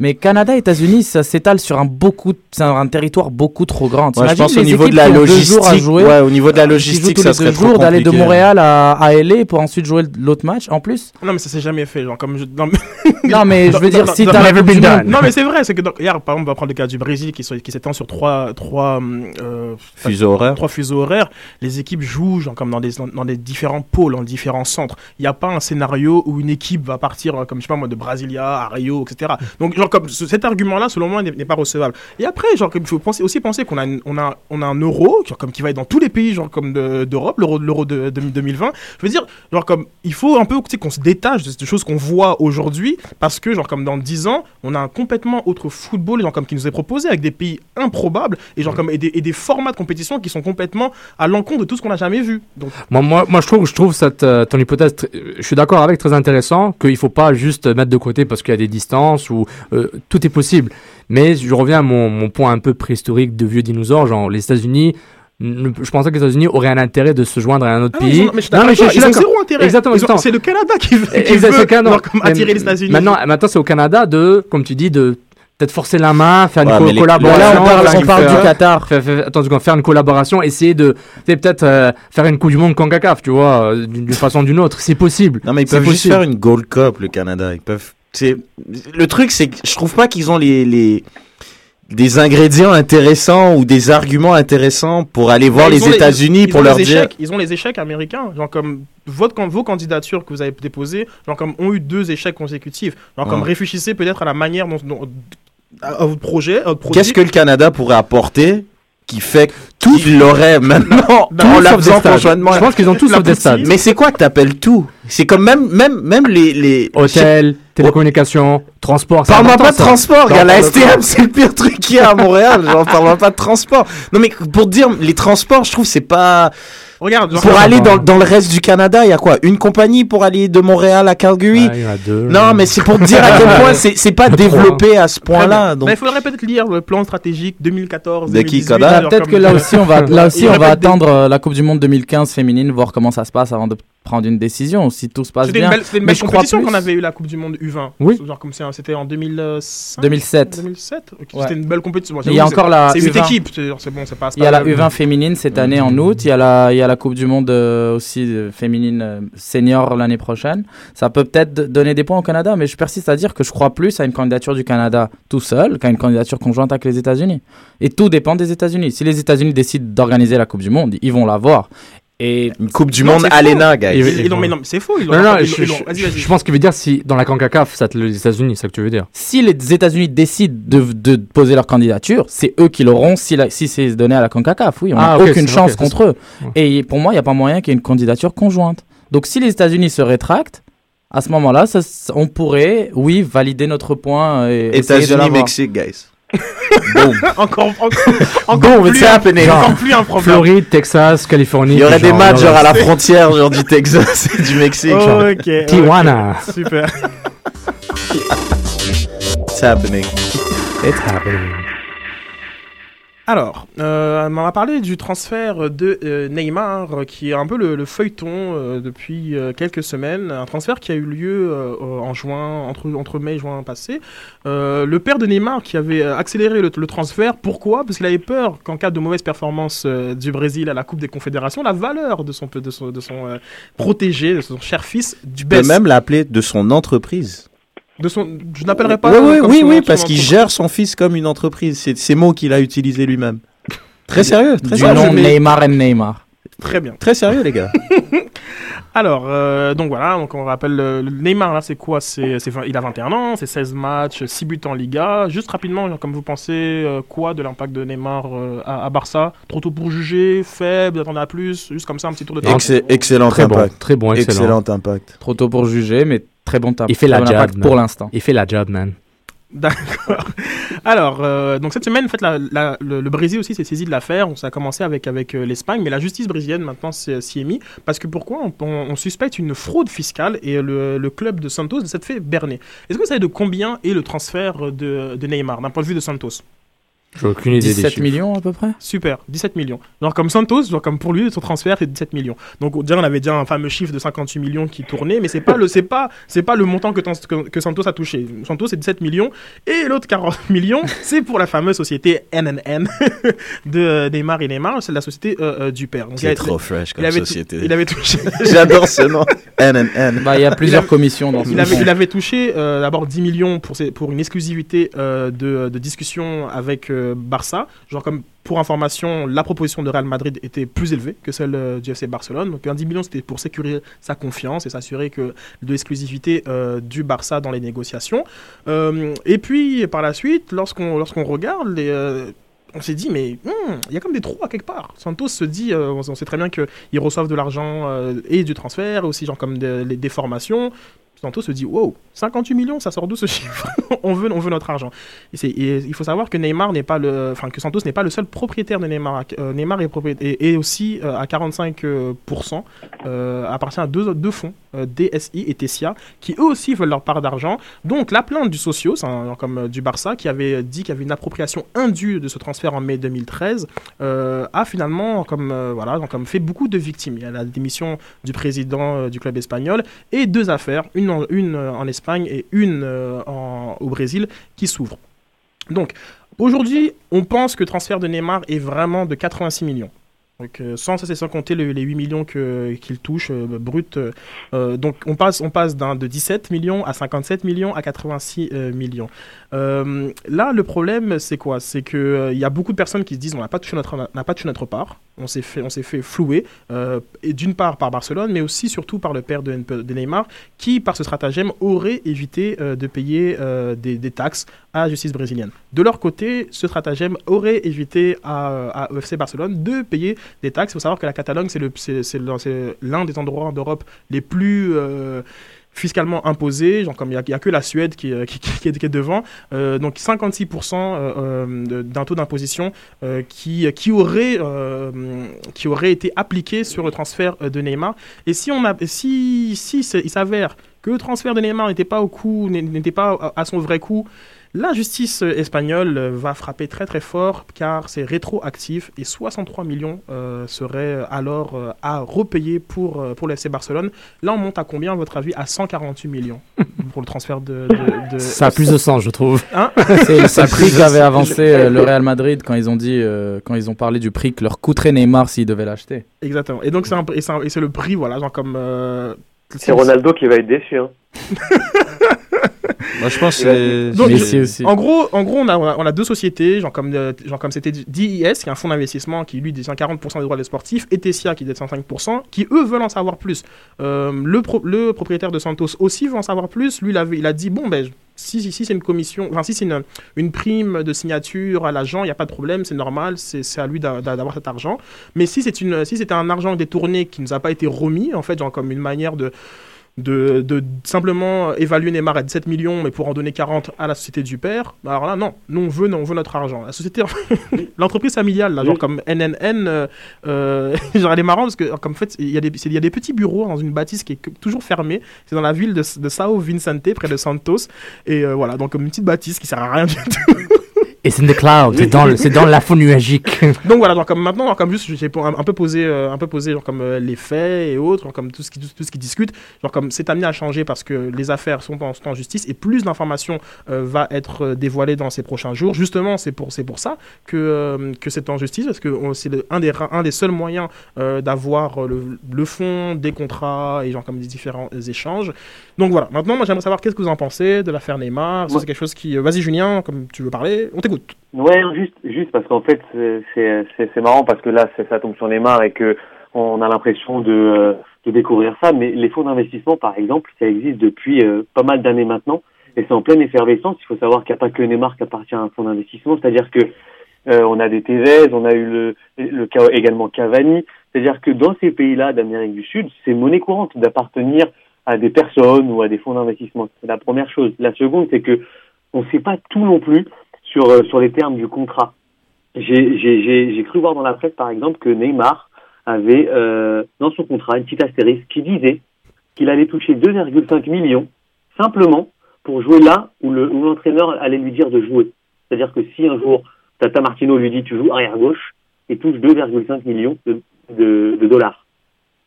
[SPEAKER 5] Mais Canada, États-Unis, ça s'étale sur un beaucoup, c'est un, territoire beaucoup trop grand.
[SPEAKER 3] Ouais, je pense au niveau de la
[SPEAKER 5] jours à
[SPEAKER 3] logistique.
[SPEAKER 5] jouer,
[SPEAKER 3] Ouais, au niveau de la logistique, ça serait
[SPEAKER 5] deux
[SPEAKER 3] trop
[SPEAKER 5] jours, d'aller de
[SPEAKER 3] compliqué.
[SPEAKER 5] Montréal à, à LA pour ensuite jouer l'autre match en plus.
[SPEAKER 1] Non, mais ça s'est jamais fait. Genre, comme je... non, mais-
[SPEAKER 5] Non, mais je veux dire, si t'as
[SPEAKER 1] never been done. Non, mais c'est vrai. C'est que donc, hier, par exemple, on va prendre le cas du Brésil qui, sont- qui s'étend sur trois, trois, euh,
[SPEAKER 3] Fuseau horaire.
[SPEAKER 1] trois fuseaux horaires. Les équipes jouent genre, comme dans des, dans des différents pôles, dans différents centres. Il n'y a pas un scénario où une équipe va partir, euh, comme je sais pas moi, de Brasilia à Rio, etc. Donc, genre, comme ce- cet argument-là, selon moi, n'est pas recevable. Et après, genre, comme il faut penser, aussi penser qu'on a, on a, on a un euro, genre, comme qui va être dans tous les pays, genre, comme de- d'Europe, l'euro, l'euro de, de 2020. Je veux dire, genre, comme, il faut un peu, tu sais, qu'on se détache de ces choses qu'on voit aujourd'hui, parce que, genre, comme dans 10 ans, on a un complètement autre football, genre, comme qui nous est proposé, avec des pays improbables, et genre, comme, et des, et des formats de compétition qui sont complètement à l'encontre de tout ce qu'on n'a jamais vu. Donc,
[SPEAKER 2] Moi, moi, moi, je trouve, je trouve cette, euh, ton hypothèse, je suis d'accord avec, très intéressant, qu'il faut pas juste mettre de côté parce qu'il y a des distances ou euh, tout est possible. Mais je reviens à mon, mon point un peu préhistorique de vieux dinosaures, genre les États-Unis. Je pensais que les États-Unis auraient un intérêt de se joindre à un autre
[SPEAKER 1] Ah non,
[SPEAKER 2] pays.
[SPEAKER 1] ont- mais je suis
[SPEAKER 2] Non,
[SPEAKER 1] d'accord
[SPEAKER 2] je-
[SPEAKER 1] avec
[SPEAKER 2] je suis
[SPEAKER 1] toi, ils ont
[SPEAKER 2] d'accord.
[SPEAKER 1] zéro intérêt.
[SPEAKER 2] Exactement.
[SPEAKER 1] C'est le Canada qui veut, qui genre, comme attirer les États-Unis.
[SPEAKER 2] Maintenant, maintenant c'est au Canada de, comme tu dis, de peut-être forcer la main, faire une
[SPEAKER 3] Ouais,
[SPEAKER 2] co-
[SPEAKER 3] mais les-
[SPEAKER 2] collaboration.
[SPEAKER 5] Là, on parle, on du Qatar.
[SPEAKER 2] faire, faire- attends, faire une collaboration, essayer de peut-être euh, faire une Coupe du Monde CONCACAF, tu vois, euh, d'une façon ou d'une autre. C'est possible.
[SPEAKER 3] Non, mais ils
[SPEAKER 2] C'est
[SPEAKER 3] peuvent juste
[SPEAKER 2] possible.
[SPEAKER 3] faire une Gold Cup, le Canada. Ils peuvent. C'est le truc, c'est que je trouve pas qu'ils ont les les des ingrédients intéressants ou des arguments intéressants pour aller voir
[SPEAKER 1] Ouais,
[SPEAKER 3] les États-Unis pour leur dire.
[SPEAKER 1] échecs, Ils ont les échecs américains. Genre comme votre, vos candidatures que vous avez déposées, genre comme ont eu deux échecs consécutifs. Genre comme réfléchissez peut-être à la manière dont, dont- à, à votre projet.
[SPEAKER 3] Qu'est-ce que le Canada pourrait apporter qui fait qu'il l'aurait maintenant
[SPEAKER 1] Tout
[SPEAKER 3] en la faisant conjointement
[SPEAKER 2] Je pense qu'ils ont tous sauf des stades.
[SPEAKER 3] Mais c'est quoi que t'appelles tout? C'est comme même même même les les
[SPEAKER 2] Hôtel, télécommunications, transport. c'est
[SPEAKER 3] Parle-moi pas de
[SPEAKER 2] ça.
[SPEAKER 3] transport. La STM, c'est le pire truc qu'il y a à Montréal. Genre, parle-moi pas de transport. Non, mais pour te dire, les transports, je trouve, c'est pas.
[SPEAKER 1] Regarde,
[SPEAKER 3] Pour aller dans, dans le reste du Canada, il y a quoi Une compagnie pour aller de Montréal à Calgary?
[SPEAKER 2] Ouais, il y en a deux.
[SPEAKER 3] Non, mais c'est pour te dire à quel point c'est c'est pas développé à ce point-là. Donc,
[SPEAKER 1] Mais il faudrait peut-être lire le plan stratégique 2014
[SPEAKER 3] De qui,
[SPEAKER 1] 2018,
[SPEAKER 3] Koda
[SPEAKER 1] genre
[SPEAKER 5] Peut-être que là aussi, on va, là aussi, on va attendre euh, la Coupe du Monde 2015 féminine, voir comment ça se passe avant de prendre une décision. Si tout se passe bien.
[SPEAKER 1] c'était une belle
[SPEAKER 5] je crois
[SPEAKER 1] compétition qu'on avait eu la Coupe du Monde U20.
[SPEAKER 2] Oui.
[SPEAKER 1] Genre comme c'est- c'était en 2005
[SPEAKER 5] 2007.
[SPEAKER 1] 2007 Ok,
[SPEAKER 5] Ouais.
[SPEAKER 1] C'était une belle compétition. Bon,
[SPEAKER 5] Il y a encore la
[SPEAKER 1] C'est 8
[SPEAKER 5] U20.
[SPEAKER 1] équipes, c'est bon, c'est pas.
[SPEAKER 5] Il y a la
[SPEAKER 1] le-
[SPEAKER 5] U20 féminine cette année en août. Il y a la, il y a la Coupe du Monde euh, aussi euh, féminine euh, senior l'année prochaine. Ça peut peut-être donner des points au Canada, mais je persiste à dire que je crois plus à une candidature du Canada tout seul qu'à une candidature conjointe avec les États-Unis. Et tout dépend des États-Unis. Si les États-Unis décident d'organiser la Coupe du Monde, ils vont l'avoir. Et
[SPEAKER 3] une Coupe du
[SPEAKER 1] Non,
[SPEAKER 3] Monde à l'ENA, guys.
[SPEAKER 1] Ils- ils mais non, c'est faux. Ils
[SPEAKER 2] Non, non, je, je-
[SPEAKER 1] Vas-y, vas-y.
[SPEAKER 2] je pense qu'il veut dire si dans la CONCACAF, c'est les États-Unis, c'est ça que tu veux dire.
[SPEAKER 5] si les États-Unis décident de, de poser leur candidature, c'est eux qui l'auront si, la- si c'est donné à la CONCACAF. Oui, on n'a
[SPEAKER 2] Ah,
[SPEAKER 5] aucune chance contre eux.
[SPEAKER 2] Ouais.
[SPEAKER 5] Et pour moi, il n'y a pas moyen qu'il y ait une candidature conjointe. Donc si les États-Unis se rétractent, à ce moment-là, ça- on pourrait, oui, valider notre point de
[SPEAKER 3] États-Unis. Mexique, guys. Boom.
[SPEAKER 1] Encore, encore, encore
[SPEAKER 3] Boom,
[SPEAKER 1] plus,
[SPEAKER 3] it's happening.
[SPEAKER 1] encore plus un problème.
[SPEAKER 2] Floride, Texas, Californie.
[SPEAKER 3] Il y aurait des matchs
[SPEAKER 2] genre,
[SPEAKER 3] genre à la frontière, genre du Texas et du Mexique.
[SPEAKER 1] Oh, ok.
[SPEAKER 2] Tijuana.
[SPEAKER 1] ok, Super.
[SPEAKER 3] It's happening.
[SPEAKER 2] It's happening.
[SPEAKER 1] Alors, euh, on va parler du transfert de euh, Neymar, qui est un peu le, le feuilleton euh, depuis euh, quelques semaines. Un transfert qui a eu lieu euh, en juin, entre, entre mai et juin passé. Euh, le père de Neymar qui avait accéléré le, le transfert. Pourquoi? Parce qu'il avait peur qu'en cas de mauvaise performance du Brésil à la Coupe des Confédérations, la valeur de son, de son, de son euh, protégé, de son cher fils, du baisse.
[SPEAKER 3] même l'appeler de son entreprise.
[SPEAKER 1] De son, je n'appellerai pas.
[SPEAKER 3] Oui, oui, oui, parce qu'il gère son fils comme une entreprise. C'est ces mots qu'il a utilisés lui-même. Très sérieux, très
[SPEAKER 5] Du
[SPEAKER 3] sérieux.
[SPEAKER 5] nom
[SPEAKER 1] mais-
[SPEAKER 5] Neymar et Neymar.
[SPEAKER 1] Très bien.
[SPEAKER 3] Très sérieux, les gars.
[SPEAKER 1] Alors, euh, donc voilà, donc on rappelle le, le Neymar, là, c'est quoi? C'est, Il a 21 ans, c'est 16 matchs, 6 buts en Liga. Juste rapidement, comme vous pensez, euh, quoi de l'impact de Neymar euh, à, à Barça? Trop tôt pour juger, faible, attendez à plus, juste comme ça, un petit tour de table.
[SPEAKER 3] Excellent, excellent
[SPEAKER 2] Très bon,
[SPEAKER 3] impact.
[SPEAKER 2] très bon, excellent.
[SPEAKER 3] Excellent impact.
[SPEAKER 5] Trop tôt pour juger, mais très bon impact.
[SPEAKER 2] Il fait la
[SPEAKER 5] bon
[SPEAKER 2] job,
[SPEAKER 5] pour l'instant.
[SPEAKER 2] Il fait la job, man.
[SPEAKER 1] D'accord. Alors, euh, donc cette semaine, en fait, la- le, Brésil aussi s'est saisi de l'affaire. Ça a commencé avec, avec euh, l'Espagne, mais la justice brésilienne maintenant s'y est mis. Parce que pourquoi on, suspecte une fraude fiscale et le, le club de Santos s'est fait berner? Est-ce que vous savez de combien est le transfert de Neymar d'un point de vue de Santos?
[SPEAKER 2] J'ai aucune idée des
[SPEAKER 5] 17
[SPEAKER 2] chiffres.
[SPEAKER 5] millions à peu près
[SPEAKER 1] Super, 17 millions. Genre comme Santos, genre comme pour lui, son transfert c'est 17 millions. Donc déjà on avait déjà un fameux chiffre de 58 millions qui tournait, mais c'est pas le c'est pas c'est pas le montant que, que, que Santos a touché. Santos c'est 17 millions et l'autre 40 millions c'est pour la fameuse société NNN de Neymar et Neymar, c'est la société euh, euh, du père. Il,
[SPEAKER 3] C'est trop fresh
[SPEAKER 1] il
[SPEAKER 3] comme
[SPEAKER 1] avait,
[SPEAKER 3] société.
[SPEAKER 1] il avait touché
[SPEAKER 3] J'adore ce nom. NNN.
[SPEAKER 5] Bah, il y a plusieurs
[SPEAKER 1] avait-
[SPEAKER 5] commissions dans ce
[SPEAKER 1] il avait, il avait touché euh, d'abord 10 millions pour, ses- pour une exclusivité euh, de, de discussion avec Barça. Genre comme pour information, la proposition de Real Madrid était plus élevée que celle euh, du FC Barcelone. Donc un 10 millions, c'était pour sécuriser sa confiance et s'assurer que de l'exclusivité euh, du Barça dans les négociations. Euh, et puis par la suite, lorsqu'on regarde les... on s'est dit, mais hmm, il y a comme des trous à quelque part. Santos se dit, on, sait très bien qu'ils reçoivent de l'argent et du transfert, aussi genre comme les- des formations. Santos se dit, wow, 58 millions, ça sort d'où ce chiffre on, veut, on veut notre argent. Et, il faut savoir que Neymar n'est pas le, enfin que Santos n'est pas le seul propriétaire de Neymar. Euh, Neymar est, aussi euh, à 45%, euh, appartient à deux, deux fonds, euh, DSI et Tessia, qui eux aussi veulent leur part d'argent. Donc la plainte du Socios, comme euh, du Barça, qui avait dit qu'il y avait une appropriation indue de ce transfert en mai 2013, euh, a finalement comme, euh, voilà, donc, comme fait beaucoup de victimes. Il y a la démission du président euh, du club espagnol et deux affaires, une une euh, en Espagne et une euh, au Brésil, qui s'ouvrent. Donc aujourd'hui, on pense que le transfert de Neymar est vraiment de 86 millions. Donc, euh, sans ça, c'est sans compter le- les 8 millions qu'il touche brut. donc, on passe, on passe d'un de 17 millions à 57 millions à 86 euh, millions. Là, le problème, c'est quoi? C'est euh, il y a beaucoup de personnes qui se disent on n'a pas on n'a pas touché notre part. On s'est fait, flouer. euh, d'une part par Barcelone, mais aussi surtout par le père de, de Neymar, qui par ce stratagème aurait évité euh, de payer euh, des, taxes à la justice brésilienne. De leur côté, ce stratagème aurait évité à, à Barcelone de payer des taxes. Il faut savoir que la Catalogne, c'est l'un des endroits en Europe les plus fiscalement imposé, genre comme il n'y a, que la Suède qui, euh, est, devant, euh, donc 56% euh, d'un taux d'imposition qui, qui, aurait, qui aurait été appliqué sur le transfert de Neymar. Et si, on a, si, si il s'avère que le transfert de Neymar n'était pas au coup, n'était pas à son vrai coût, la justice euh, espagnole euh, va frapper très très fort car c'est rétroactif et 63 millions euh, seraient alors euh, à repayer pour, pour le FC Barcelone. Là, on monte à combien, à votre avis À 148 millions pour le transfert de. de- de-
[SPEAKER 2] Ça a plus de sens, je trouve.
[SPEAKER 1] Hein
[SPEAKER 5] C'est le prix qu'avait avancé le Real Madrid quand ils ont dit, euh, quand ils ont parlé du prix que leur coûterait Neymar s'ils devaient l'acheter.
[SPEAKER 1] Exactement. Et donc, c'est un- et c'est un- et c'est le prix, voilà, genre comme. euh,
[SPEAKER 6] C'est Ronaldo qui va être déçu. Hein.
[SPEAKER 3] Moi, je pense que
[SPEAKER 1] Donc, je-
[SPEAKER 5] aussi.
[SPEAKER 1] En gros, en gros on, a, on a deux sociétés, genre comme, euh, genre comme c'était DIS, qui est un fonds d'investissement qui lui détient 40% des droits des sportifs, et Tessia qui détient 5%, qui eux veulent en savoir plus. Euh, le, pro- le propriétaire de Santos aussi veut en savoir plus. Lui, il, avait- il a dit bon, ben, si, si, si c'est une commission, enfin, si c'est une, une prime de signature à l'agent, il n'y a pas de problème, c'est normal, c'est c'est à lui d'a- d'a- d'avoir cet argent. Mais si c'est une- si c'était un argent détourné qui ne nous a pas été remis, en fait, genre comme une manière de de, de simplement évaluer Neymar à 17 millions, mais pour en donner 40 à la société du père, bah alors là, non, nous on veut, non, on veut notre argent. La société, l'entreprise familiale, là, genre comme NNN, euh, euh, genre elle est marrante parce que, comme fait, il y, a des- il y a des petits bureaux dans une bâtisse qui est toujours fermée. C'est dans la ville de, de Sao Vicente, près de Santos. Et euh, voilà, donc comme une petite bâtisse qui sert à rien du tout.
[SPEAKER 2] Et c'est in the cloud, c'est dans, le- c'est dans la faune nuagique.
[SPEAKER 1] Donc voilà, genre comme maintenant, genre comme juste, j'ai un, un peu posé, euh, un peu posé genre comme euh, les faits et autres, genre comme tout ce qui, tout, tout ce qui discute, genre comme c'est amené à changer parce que les affaires sont en, sont en justice et plus d'informations euh, va être euh, dévoilées dans ces prochains jours. Justement, c'est pour, c'est pour ça que, euh, que c'est en justice parce que on- c'est le- un des, un des seuls moyens euh, d'avoir le, le fond des contrats et genre comme des différents échanges. Donc voilà. Maintenant, moi j'aimerais savoir qu'est-ce que vous en pensez de l'affaire Neymar.
[SPEAKER 6] Moi-
[SPEAKER 1] c'est quelque chose qui, vas-y Julien, comme tu veux parler, on t'écoute.
[SPEAKER 6] Ouais, juste, juste parce qu'en fait, c'est- marrant parce que là, ça tombe sur Neymar et que on a l'impression de, euh, de découvrir ça. Mais les fonds d'investissement, par exemple, ça existe depuis euh, pas mal d'années maintenant et c'est en pleine effervescence. Il faut savoir qu'il n'y a pas que Neymar qui appartient à un fonds d'investissement, c'est-à-dire que euh, on a des Tevez, on a eu le, le cas également Cavani. C'est-à-dire que dans ces pays-là d'Amérique du Sud, c'est monnaie courante d'appartenir à des personnes ou à des fonds d'investissement. C'est la première chose. La seconde, c'est que on ne sait pas tout non plus sur, euh, sur les termes du contrat. J'ai cru voir dans la presse, par exemple, que Neymar avait euh, dans son contrat une petite astérisque qui disait qu'il allait toucher 2,5 millions simplement pour jouer là où le- où l'entraîneur allait lui dire de jouer. C'est-à-dire que si un jour Tata Martino lui dit tu joues arrière gauche, il touche 2,5 millions de, de, de dollars.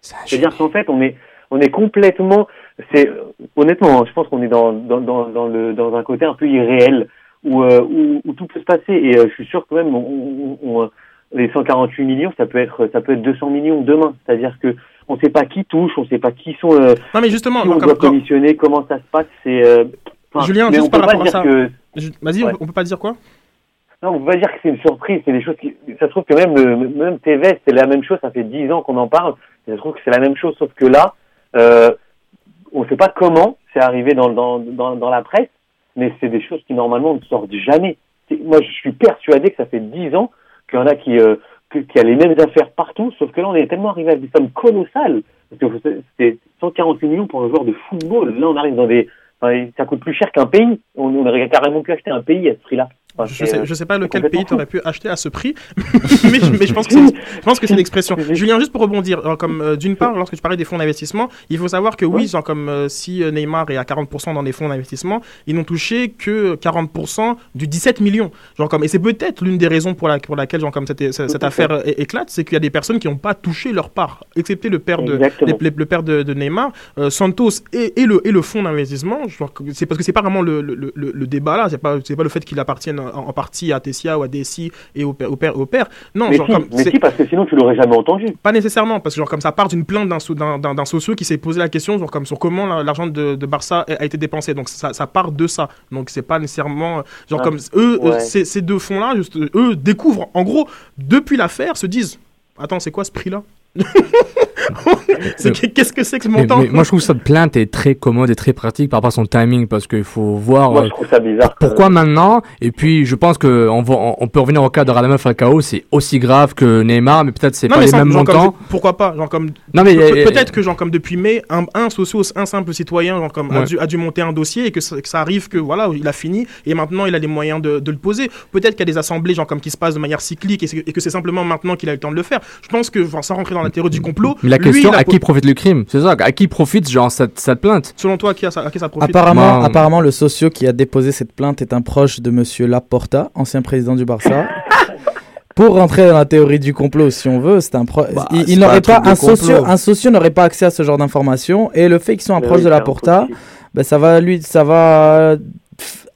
[SPEAKER 6] C'est-à-dire qu'en fait, on est, on est complètement, c'est, honnêtement, hein, je pense qu'on est dans, dans, dans, dans le, dans un côté un peu irréel où, euh, où, où tout peut se passer. Et euh, je suis sûr que même, on, on- on- les 148 millions, ça peut être, ça peut être 200 millions demain. C'est-à-dire que on sait pas qui touche, on sait pas qui sont, euh,
[SPEAKER 1] Non mais justement,
[SPEAKER 6] qui on
[SPEAKER 1] comme-
[SPEAKER 6] doit commissionner, comment ça se passe. C'est, euh, enfin,
[SPEAKER 1] Julien,
[SPEAKER 6] mais on peut
[SPEAKER 1] par
[SPEAKER 6] pas dire
[SPEAKER 1] ça.
[SPEAKER 6] que
[SPEAKER 1] vas-y,
[SPEAKER 6] Ouais.
[SPEAKER 1] on, peut pas dire quoi?
[SPEAKER 6] Non, on peut pas dire que c'est une surprise, c'est des choses qui, ça se trouve que même le, même TV, c'est la même chose, ça fait 10 ans qu'on en parle, et ça se trouve que c'est la même chose, sauf que là, euh, on sait pas comment c'est arrivé dans, dans, dans, dans la presse, mais c'est des choses qui normalement ne sortent jamais. Moi, je suis persuadé que ça fait 10 ans qu'il y en a qui, euh, y a les mêmes affaires partout, sauf que là, on est tellement arrivé à des sommes colossales, parce que c'est 148 millions pour un joueur de football. Là, on arrive dans des, enfin, ça coûte plus cher qu'un pays. On, on aurait carrément pu acheter un pays à ce prix-là.
[SPEAKER 1] Je
[SPEAKER 6] c'est,
[SPEAKER 1] sais,
[SPEAKER 6] euh,
[SPEAKER 1] je sais pas lequel pays t'aurais pu acheter à ce prix, mais, je- mais je pense que c'est, l'expression. Julien, juste pour rebondir, euh, comme euh, d'une part, lorsque tu parlais des fonds d'investissement, il faut savoir que oui, genre comme euh, si Neymar est à 40% dans les fonds d'investissement, ils n'ont touché que 40% du 17 millions. Genre comme, et c'est peut-être l'une des raisons pour, la, pour laquelle genre comme cette, cette, affaire éclate, c'est qu'il y a des personnes qui n'ont pas touché leur part, excepté le père de,
[SPEAKER 6] Exactement.
[SPEAKER 1] les- les- le père de, de Neymar, euh, Santos et, et le, et le fonds d'investissement, c'est parce que c'est pas vraiment le, le, le, le débat là, c'est pas, pas le fait qu'il appartienne en, en partie à Tessia ou à DSI et au père. Au père, au père. Non,
[SPEAKER 6] mais
[SPEAKER 1] genre
[SPEAKER 6] si,
[SPEAKER 1] comme,
[SPEAKER 6] mais si, parce que sinon tu l'aurais jamais entendu.
[SPEAKER 1] pas nécessairement, parce que genre comme ça part d'une plainte d'un, so- d'un, d'un, d'un socio qui s'est posé la question genre comme sur comment la- l'argent de, de Barça a, été dépensé, donc ça, ça part de ça, donc c'est pas nécessairement genre
[SPEAKER 6] Ah,
[SPEAKER 1] comme eux,
[SPEAKER 6] ouais.
[SPEAKER 1] ces, ces deux fonds là, juste, eux découvrent en gros depuis l'affaire se disent, attends c'est quoi ce prix là C'est- Qu'est-ce que c'est que ce montant
[SPEAKER 2] mais moi, je trouve que cette plainte est très commode et très pratique par rapport à son timing parce qu'il faut voir.
[SPEAKER 6] Moi, je trouve ça bizarre. que-
[SPEAKER 2] Pourquoi maintenant? Et puis, je pense que on, va, on, on peut revenir au cas de Radamel Falcao, c'est aussi grave que Neymar, mais peut-être c'est pas
[SPEAKER 1] mais
[SPEAKER 2] les
[SPEAKER 1] sans-
[SPEAKER 2] mêmes
[SPEAKER 1] genre comme-
[SPEAKER 2] montants.
[SPEAKER 1] pourquoi pas genre comme
[SPEAKER 2] Non, mais
[SPEAKER 1] Pe-
[SPEAKER 2] euh,
[SPEAKER 1] Peut-être que genre comme depuis mai, un, un socios, un simple citoyen, genre comme a, dû, a dû monter un dossier et que ça, que ça arrive que voilà, il a fini et maintenant il a les moyens de, de le poser. Peut-être qu'il y a des assemblées genre comme qui se passent de manière cyclique et, que c'est simplement maintenant qu'il a eu le temps de le faire. Je pense que enfin, sans rentrer dans la théorie du complot,
[SPEAKER 2] mais la question, à qui profite le crime? C'est ça, à qui profite genre cette, cette plainte?
[SPEAKER 1] Selon toi, à qui, a ça- à qui ça profite?
[SPEAKER 5] Apparemment,
[SPEAKER 2] Moi,
[SPEAKER 5] apparemment, le socio qui a déposé cette plainte est un proche de Monsieur Laporta, ancien président du Barça. Pour rentrer dans la théorie du complot, si on veut, c'est un pro...
[SPEAKER 3] Bah,
[SPEAKER 5] il, n'aurait pas un socio, un socio n'aurait pas accès à ce genre d'informations et le fait qu'ils soient un proche
[SPEAKER 6] oui,
[SPEAKER 5] de Laporta,
[SPEAKER 6] impossible.
[SPEAKER 5] ben, ça va lui, ça va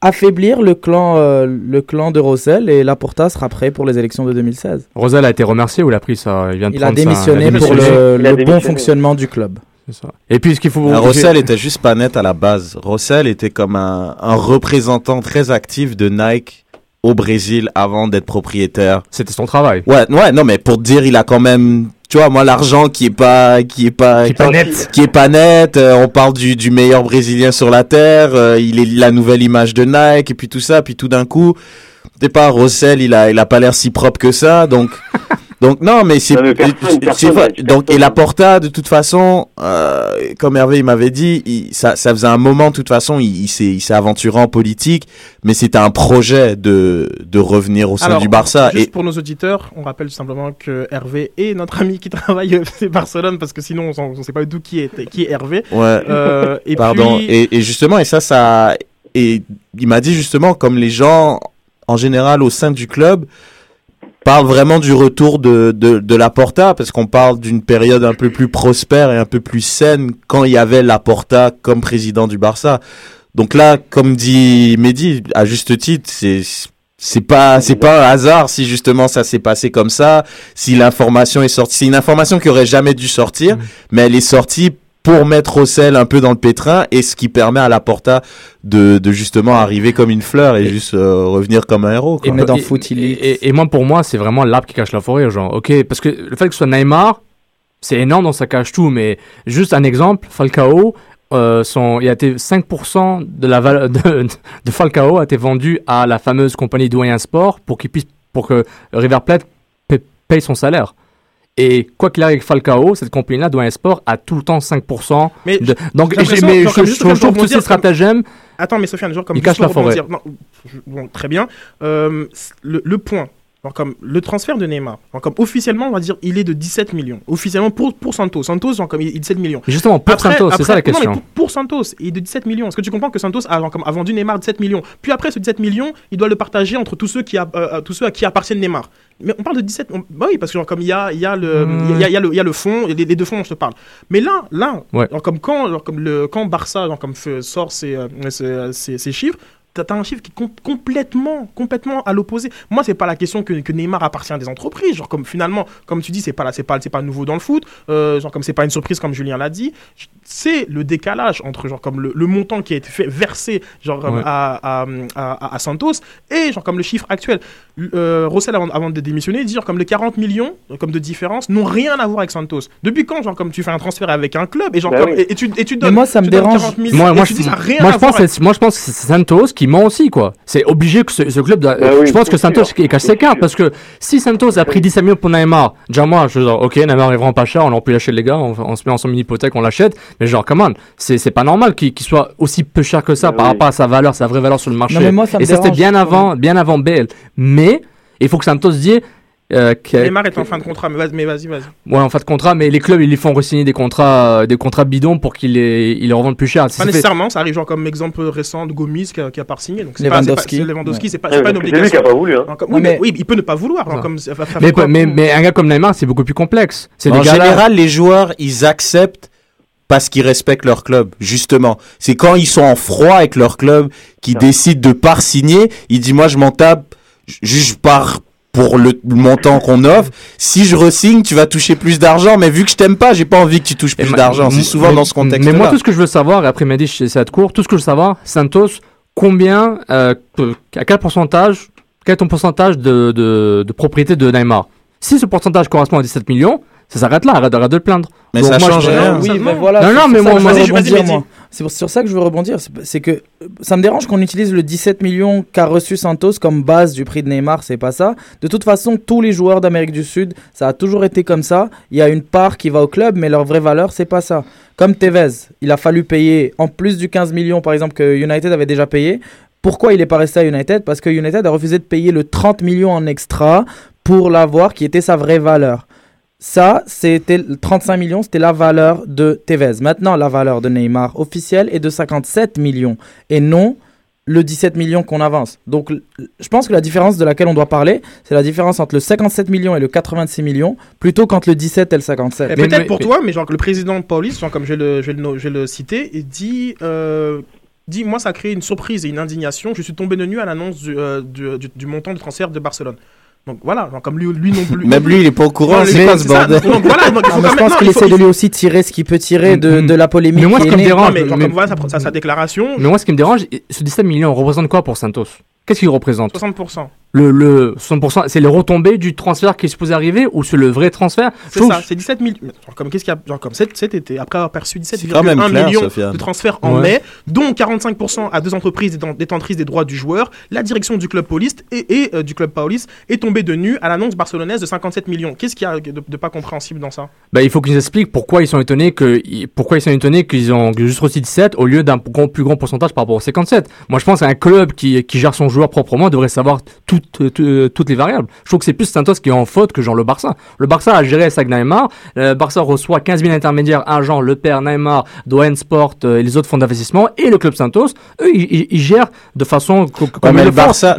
[SPEAKER 5] affaiblir le clan, euh, le clan de Rossel et Laporta sera prêt pour les élections de 2016.
[SPEAKER 2] Rosal a été remercié ou il a pris ça? Il vient de
[SPEAKER 5] Il a
[SPEAKER 2] prendre ça-
[SPEAKER 5] démissionné
[SPEAKER 2] il a
[SPEAKER 5] pour
[SPEAKER 2] démissionné.
[SPEAKER 5] le, bon fonctionnement du club.
[SPEAKER 2] C'est ça. Et puis, ce qu'il faut.
[SPEAKER 3] Euh, Rossel était juste pas net à la base. Rossel était comme un, un représentant très actif de Nike au Brésil avant d'être propriétaire.
[SPEAKER 2] C'était son travail.
[SPEAKER 3] Ouais, ouais, non, mais pour te dire, il a quand même, tu vois, moi, l'argent qui est pas, qui est pas,
[SPEAKER 2] Qui est pas net.
[SPEAKER 3] qui est pas net. euh, on parle du, du meilleur Brésilien sur la terre. euh, il est la nouvelle image de Nike et puis tout ça. Puis tout d'un coup, t'es pas Rossel, il a, il a pas l'air si propre que ça. Donc, donc non, mais c'est. Donc et la Porta, de toute façon, euh, comme Hervé il m'avait dit, il- ça, ça faisait un moment. De toute façon, il, il s'est, il s'est aventuré en politique, mais c'était un projet de, de revenir au sein
[SPEAKER 1] Alors,
[SPEAKER 3] du Barça.
[SPEAKER 1] Juste
[SPEAKER 3] Et
[SPEAKER 1] pour nos auditeurs, on rappelle simplement que Hervé est notre ami qui travaille au FC Barcelone parce que sinon on ne sait pas du tout qui est, qui est Hervé.
[SPEAKER 3] ouais.
[SPEAKER 1] Euh, et
[SPEAKER 3] Pardon.
[SPEAKER 1] puis,
[SPEAKER 3] Et, et justement, et ça, ça, et il m'a dit justement, comme les gens en général au sein du club parlent vraiment du retour de, de, de Laporta, parce qu'on parle d'une période un peu plus prospère et un peu plus saine quand il y avait Laporta comme président du Barça. Donc là, comme dit Mehdi, à juste titre, c'est c'est pas c'est pas un hasard si justement ça s'est passé comme ça, si l'information est sortie, c'est une information qui aurait jamais dû sortir,
[SPEAKER 2] Mhm.
[SPEAKER 3] mais elle est sortie pour mettre au sel un peu dans le pétrin et ce qui permet à Laporta de, de justement arriver comme une fleur et, juste euh, revenir comme un héros. quoi.
[SPEAKER 5] On est dans
[SPEAKER 2] et-
[SPEAKER 5] Foot Elite.
[SPEAKER 2] Et, et- et moi, pour moi, c'est vraiment l'arbre qui cache la forêt. Genre, ok, parce que le fait que ce soit Neymar, c'est énorme, donc ça cache tout. Mais juste un exemple, Falcao, euh, son, il a été 5% de la valeur de, de Falcao a été vendu à la fameuse compagnie Doyen Sport pour qu'il puisse, pour que River Plate paye son salaire. Et quoi qu'il arrive avec Falcao, cette compagnie-là, Doyen Sport, a tout le temps 5%.
[SPEAKER 1] mais
[SPEAKER 2] De, donc, mais je, trouve tous ces stratagèmes,
[SPEAKER 1] Attends, mais Sofiane, genre comme
[SPEAKER 2] Il cache la forêt.
[SPEAKER 1] non, bon, très bien. Euh, le, le point, genre comme le transfert de Neymar, genre comme officiellement, on va dire, il est de 17 millions. Officiellement pour, pour Santos. Santos, genre comme il est de 7 millions.
[SPEAKER 2] justement, pour
[SPEAKER 1] Après-
[SPEAKER 2] Santos, c'est ça la
[SPEAKER 1] non, mais
[SPEAKER 2] question.
[SPEAKER 1] pour, pour Santos, il est de 17 millions. Est-ce que tu comprends que Santos a, genre comme, a vendu Neymar 17 millions? Puis après, ce 17 millions, il doit le partager entre tous ceux, qui a, euh, tous ceux à qui appartiennent Neymar. Mais on parle de 17. on- bah oui, parce que genre, comme il y a, il y, a le, il y, a, il y a le, il y a le fond, les, les deux fonds dont je te parle. Mais là, là
[SPEAKER 2] Ouais.
[SPEAKER 1] genre, comme quand, genre, comme le, quand Barça genre, comme fait- sort ses, euh, ses, ses- ses chiffres, T'as t'as un chiffre qui est com- complètement, complètement à l'opposé. Moi, c'est pas la question que, Neymar appartient à des entreprises. Genre comme finalement, comme tu dis, c'est pas là, pas, pas nouveau dans le foot. Euh, genre comme c'est pas une surprise comme Julien l'a dit. C'est le décalage entre genre comme le, le montant qui a été fait versé genre
[SPEAKER 2] Ouais.
[SPEAKER 1] à, à, à- à Santos et genre comme le chiffre actuel. Euh, Rossel avant, avant de démissionner dit genre comme les 40 millions euh, comme de différence n'ont rien à voir avec Santos. Depuis quand genre comme tu fais un transfert avec un club et genre
[SPEAKER 6] Bah
[SPEAKER 1] comme
[SPEAKER 6] oui.
[SPEAKER 1] et, et tu et tu
[SPEAKER 5] Mais
[SPEAKER 1] donnes
[SPEAKER 5] moi, ça me
[SPEAKER 1] donnes
[SPEAKER 5] dérange.
[SPEAKER 1] 40 millions
[SPEAKER 2] Moi, moi, je,
[SPEAKER 1] dis, rien
[SPEAKER 2] moi, pense, que c'est- moi, je pense que c'est Santos qui ment aussi, quoi. C'est obligé que ce, ce club. doit-
[SPEAKER 6] Bah oui,
[SPEAKER 2] je pense que Santos cache
[SPEAKER 6] c'est
[SPEAKER 2] ses cartes parce que si Santos a pris 17 millions pour Neymar, déjà moi, je veux dire, ok, Neymar est vraiment pas cher, on aurait pu lâcher les gars, on, on se met en son mini hypothèque, on l'achète. Mais genre, come on, c'est c'est pas normal qu'il soit aussi peu cher que ça par
[SPEAKER 6] oui.
[SPEAKER 2] rapport à sa valeur, sa vraie valeur sur le marché.
[SPEAKER 5] Non, mais moi, ça me
[SPEAKER 2] Et ça, c'était bien avant, bien avant Bale. Mais il faut que Santos dise. Euh, que-
[SPEAKER 1] Neymar est en fin de contrat mais vas- mais vas-y vas-y.
[SPEAKER 2] Ouais, en fin de contrat, mais les clubs, ils les font re-signer des contrats, euh, des contrats bidons pour qu'ils les, ils les revendent plus cher. Si
[SPEAKER 1] Pas
[SPEAKER 2] fait-
[SPEAKER 1] nécessairement, ça arrive genre comme exemple récent de Gomis qui a, qui a pas signé. Donc pas, c'est pas,
[SPEAKER 5] Lewandowski.
[SPEAKER 1] c'est Lewandowski,
[SPEAKER 5] Ouais.
[SPEAKER 1] c'est pas,
[SPEAKER 6] Ouais,
[SPEAKER 1] pas une
[SPEAKER 6] c'est lui qui
[SPEAKER 1] obligation.
[SPEAKER 6] a pas voulu. Hein.
[SPEAKER 1] Comme- oui, mais,
[SPEAKER 5] mais-
[SPEAKER 1] oui, il peut ne pas vouloir. comme,
[SPEAKER 2] mais, mais, mais un gars comme Neymar, c'est beaucoup plus complexe.
[SPEAKER 3] En général, les joueurs, ils acceptent parce qu'ils respectent leur club, justement. C'est quand ils sont en froid avec leur club qu'ils décident de pas signer. Ils disent, moi, je m'en tape, je pars pour le montant qu'on offre. Si je resigne, tu vas toucher plus d'argent, mais vu que je t'aime pas, j'ai pas envie que tu touches plus d'argent. C'est souvent
[SPEAKER 2] mais-
[SPEAKER 3] dans ce contexte-là.
[SPEAKER 2] Mais moi, tout ce que je veux savoir, et après Mehdi, je sais être court, tout ce que je veux savoir, Santos, combien, euh, à quel pourcentage, quel est ton pourcentage de, de, de propriété de Neymar? Si ce pourcentage correspond à 17 millions, Ça s'arrête là, arrête, arrête de le plaindre.
[SPEAKER 3] Mais
[SPEAKER 2] Donc
[SPEAKER 3] ça
[SPEAKER 2] moi,
[SPEAKER 3] change
[SPEAKER 2] je-
[SPEAKER 3] rien.
[SPEAKER 5] Oui,
[SPEAKER 1] Ça,
[SPEAKER 5] mais
[SPEAKER 1] non.
[SPEAKER 5] voilà.
[SPEAKER 2] Non, non, mais moi- moi-.
[SPEAKER 5] C'est sur ça que je veux rebondir. C'est- que ça me dérange qu'on utilise le 17 millions qu'a reçu Santos comme base du prix de Neymar. C'est pas ça. De toute façon, tous les joueurs d'Amérique du Sud, ça a toujours été comme ça. Il y a une part qui va au club, mais leur vraie valeur, c'est pas ça. Comme Tevez, il a fallu payer en plus du 15 millions, par exemple, que United avait déjà payé. Pourquoi il n'est pas resté à United? Parce que United a refusé de payer le 30 millions en extra pour l'avoir, qui était sa vraie valeur. Ça, c'était le 35 millions, c'était la valeur de Tevez. Maintenant, la valeur de Neymar officielle est de 57 millions et non le 17 millions qu'on avance. Donc, je pense que la différence de laquelle on doit parler, c'est la différence entre le 57 millions et le 86 millions, plutôt qu'entre le 17 et le 57.
[SPEAKER 1] Et
[SPEAKER 2] Mais-
[SPEAKER 1] peut-être pour
[SPEAKER 2] mais-
[SPEAKER 1] toi, mais genre que le président genre comme je vais le, je vais le, je vais le citer, il dit, euh, dit Moi, ça a créé une surprise et une indignation. Je suis tombé de nu à l'annonce du, euh, du, du- du montant de transfert de Barcelone. Donc voilà, genre, comme lui, lui non plus.
[SPEAKER 3] Même lui, il est pas au courant. C'est
[SPEAKER 1] mais
[SPEAKER 3] quoi ce bordel
[SPEAKER 1] Donc voilà, donc
[SPEAKER 5] Non, mais je pense
[SPEAKER 1] non,
[SPEAKER 5] qu'il essaie de lui aussi tirer ce qu'il peut tirer de,
[SPEAKER 2] Mm.
[SPEAKER 5] de la polémique.
[SPEAKER 2] Mais moi, ce
[SPEAKER 5] qui
[SPEAKER 2] me dérange,
[SPEAKER 1] Non, mais genre,
[SPEAKER 2] mais-
[SPEAKER 1] comme voilà sa, sa, sa déclaration,
[SPEAKER 2] Mais moi, ce qui me dérange, ce 17 millions représente quoi pour Santos? Qu'est-ce qu'il représente?
[SPEAKER 1] 60%.
[SPEAKER 2] Le, le 60%, c'est les retombées du transfert qui est supposé arriver ou c'est le vrai transfert?
[SPEAKER 1] C'est ça, c'est 17 millions. Genre comme, qu'est-ce qu'il y a, genre comme cet, cet été, après avoir perçu
[SPEAKER 3] C'est quand même
[SPEAKER 1] 17,1
[SPEAKER 3] clair,
[SPEAKER 1] millions de transferts en
[SPEAKER 2] Ouais.
[SPEAKER 1] mai, dont 45% à deux entreprises déten- détentrices des droits du joueur, la direction du club police et, et, euh, du club police est tombée de nu à l'annonce barcelonaise de 57 millions. Qu'est-ce qu'il y a de, de pas compréhensible dans ça?
[SPEAKER 2] Bah, il faut qu'ils nous expliquent pourquoi ils sont étonnés que pourquoi ils sont étonnés qu'ils ont juste reçu 17 au lieu d'un grand- plus grand pourcentage par rapport aux 57. Moi, je pense qu'un club qui, qui gère son joueur proprement devrait savoir tout- toutes les variables. Je trouve que c'est plus Santos qui est en faute que genre le Barça. Le Barça a géré avec Neymar. Le Barça reçoit 15 000 intermédiaires, agents, le père, Neymar, Doen Sport euh, et les autres fonds d'investissement et le club Santos. Eux, ils, gèrent de façon
[SPEAKER 3] mais le
[SPEAKER 2] c'est
[SPEAKER 3] Barça,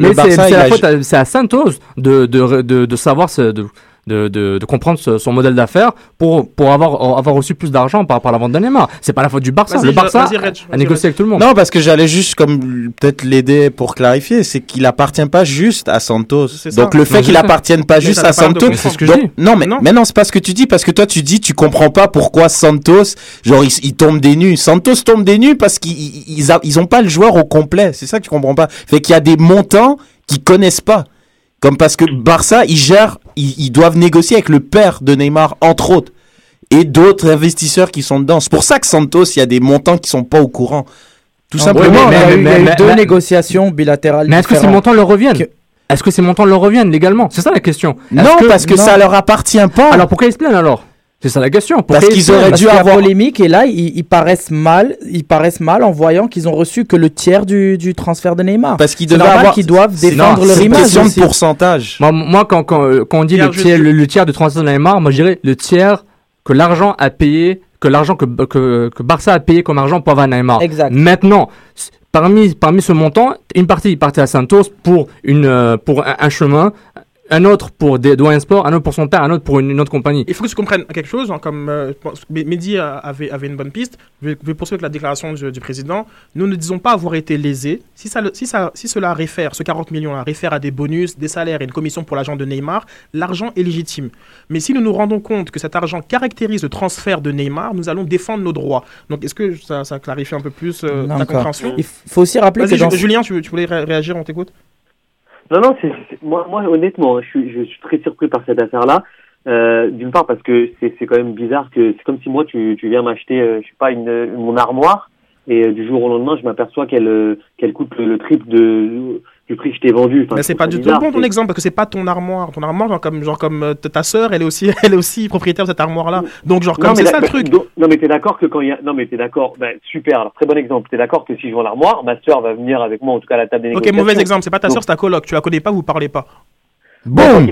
[SPEAKER 2] à- c'est à Santos de, de, de, de savoir ce, de, de, de, de comprendre ce- son modèle d'affaires pour, pour avoir, avoir reçu plus d'argent par rapport à la vente de Neymar. C'est pas la faute du Barça. Le Barça
[SPEAKER 1] Reg,
[SPEAKER 2] a négocié avec tout le monde.
[SPEAKER 3] Non, parce que j'allais juste comme peut-être l'aider pour clarifier, c'est qu'il appartient pas juste à Santos. Donc le fait qu'il appartienne pas juste à Santos.
[SPEAKER 2] Mais c'est ce que je dis.
[SPEAKER 3] non, mais
[SPEAKER 1] Non.
[SPEAKER 3] mais non, c'est pas ce que tu dis parce que toi tu dis tu comprends pas pourquoi Santos, genre il, il tombe des nues. Santos tombe des nues parce qu'ils ils, ils ont pas le joueur au complet. C'est ça que tu comprends pas. Fait qu'il y a des montants qu'ils connaissent pas. Comme parce que Barça, ils gèrent, ils, ils doivent négocier avec le père de Neymar, entre autres, et d'autres investisseurs qui sont dedans. C'est pour ça que Santos, il y a des montants qui sont pas au courant. Tout
[SPEAKER 5] Non,
[SPEAKER 3] simplement.
[SPEAKER 5] il y a
[SPEAKER 2] mais-
[SPEAKER 5] eu- il y a
[SPEAKER 2] mais-
[SPEAKER 5] eu
[SPEAKER 2] mais-
[SPEAKER 5] deux
[SPEAKER 2] mais-
[SPEAKER 5] négociations bilatérales.
[SPEAKER 2] Mais est-ce que ces montants leur reviennent
[SPEAKER 5] Que-
[SPEAKER 2] Est-ce que ces montants leur reviennent légalement? C'est ça la question.
[SPEAKER 3] Non, parce que
[SPEAKER 5] non.
[SPEAKER 3] ça leur appartient pas.
[SPEAKER 2] Alors pourquoi ils se plaignent alors? C'est ça la question. Pourquoi
[SPEAKER 3] Parce
[SPEAKER 2] ils
[SPEAKER 3] qu'ils auraient dû
[SPEAKER 5] qu'il y a
[SPEAKER 3] avoir-
[SPEAKER 5] polémique et là ils, ils paraissent mal, ils paraissent mal en voyant qu'ils ont reçu que le tiers du, du transfert de Neymar.
[SPEAKER 3] parce qu'ils avoir.
[SPEAKER 5] qu'ils doivent défendre
[SPEAKER 3] non,
[SPEAKER 5] leur
[SPEAKER 3] c'est une
[SPEAKER 5] image
[SPEAKER 3] question de pourcentage.
[SPEAKER 2] Moi, moi quand, quand, euh, quand on dit le tiers, le, le tiers du transfert de Neymar, moi je dirais le tiers que l'argent a payé, que l'argent que, que, que Barça a payé comme argent pour avoir Neymar.
[SPEAKER 5] Exact.
[SPEAKER 2] Maintenant, parmi, parmi ce montant, une partie partait à Santos pour, une, euh, pour un, un chemin, un autre pour des Douane Sport, un autre pour son père, un autre pour une, une autre compagnie.
[SPEAKER 1] Il faut que tu comprennes quelque chose, hein, comme euh, Mehdi avait, avait une bonne piste. Je vais, je vais poursuivre avec la déclaration du, du président. Nous ne disons pas avoir été lésés. Si, ça, si, ça, si cela réfère, ce 40 millions-là réfère à des bonus, des salaires et une commission pour l'agent de Neymar, l'argent est légitime. Mais si nous nous rendons compte que cet argent caractérise le transfert de Neymar, nous allons défendre nos droits. Donc est-ce que ça, ça clarifie un peu plus euh,
[SPEAKER 5] Non,
[SPEAKER 1] ta compréhension?
[SPEAKER 5] Il faut aussi rappeler que dans
[SPEAKER 1] Ju- Julien, tu, tu voulais ré- réagir, on t'écoute?
[SPEAKER 6] Non, non, c'est- moi, moi, honnêtement, je suis, je suis très surpris par cette affaire-là. Euh, D'une part parce que c'est, quand même bizarre que c'est comme si moi tu, tu viens m'acheter, euh, je sais pas, une, une- mon armoire et euh, du jour au lendemain je m'aperçois qu'elle, euh, qu'elle coûte le, le triple de du prix que je t'ai vendu. Enfin,
[SPEAKER 1] Mais
[SPEAKER 6] je
[SPEAKER 1] c'est pas du tout bon ton exemple parce que c'est pas ton armoire. Ton armoire, genre comme, genre comme euh, ta sœur, elle est aussi, elle est aussi propriétaire de cette armoire-là. Donc genre comme c'est ça le truc.
[SPEAKER 6] donc- non mais t'es d'accord que quand il y a non mais t'es d'accord ben super alors très bon exemple t'es d'accord que si je vends l'armoire ma sœur va venir avec moi en tout cas à la table des
[SPEAKER 1] Ok,
[SPEAKER 6] négociations
[SPEAKER 1] mauvais exemple. C'est pas ta sœur, c'est ta coloc. Tu la connais pas, vous parlez pas.
[SPEAKER 6] Bon.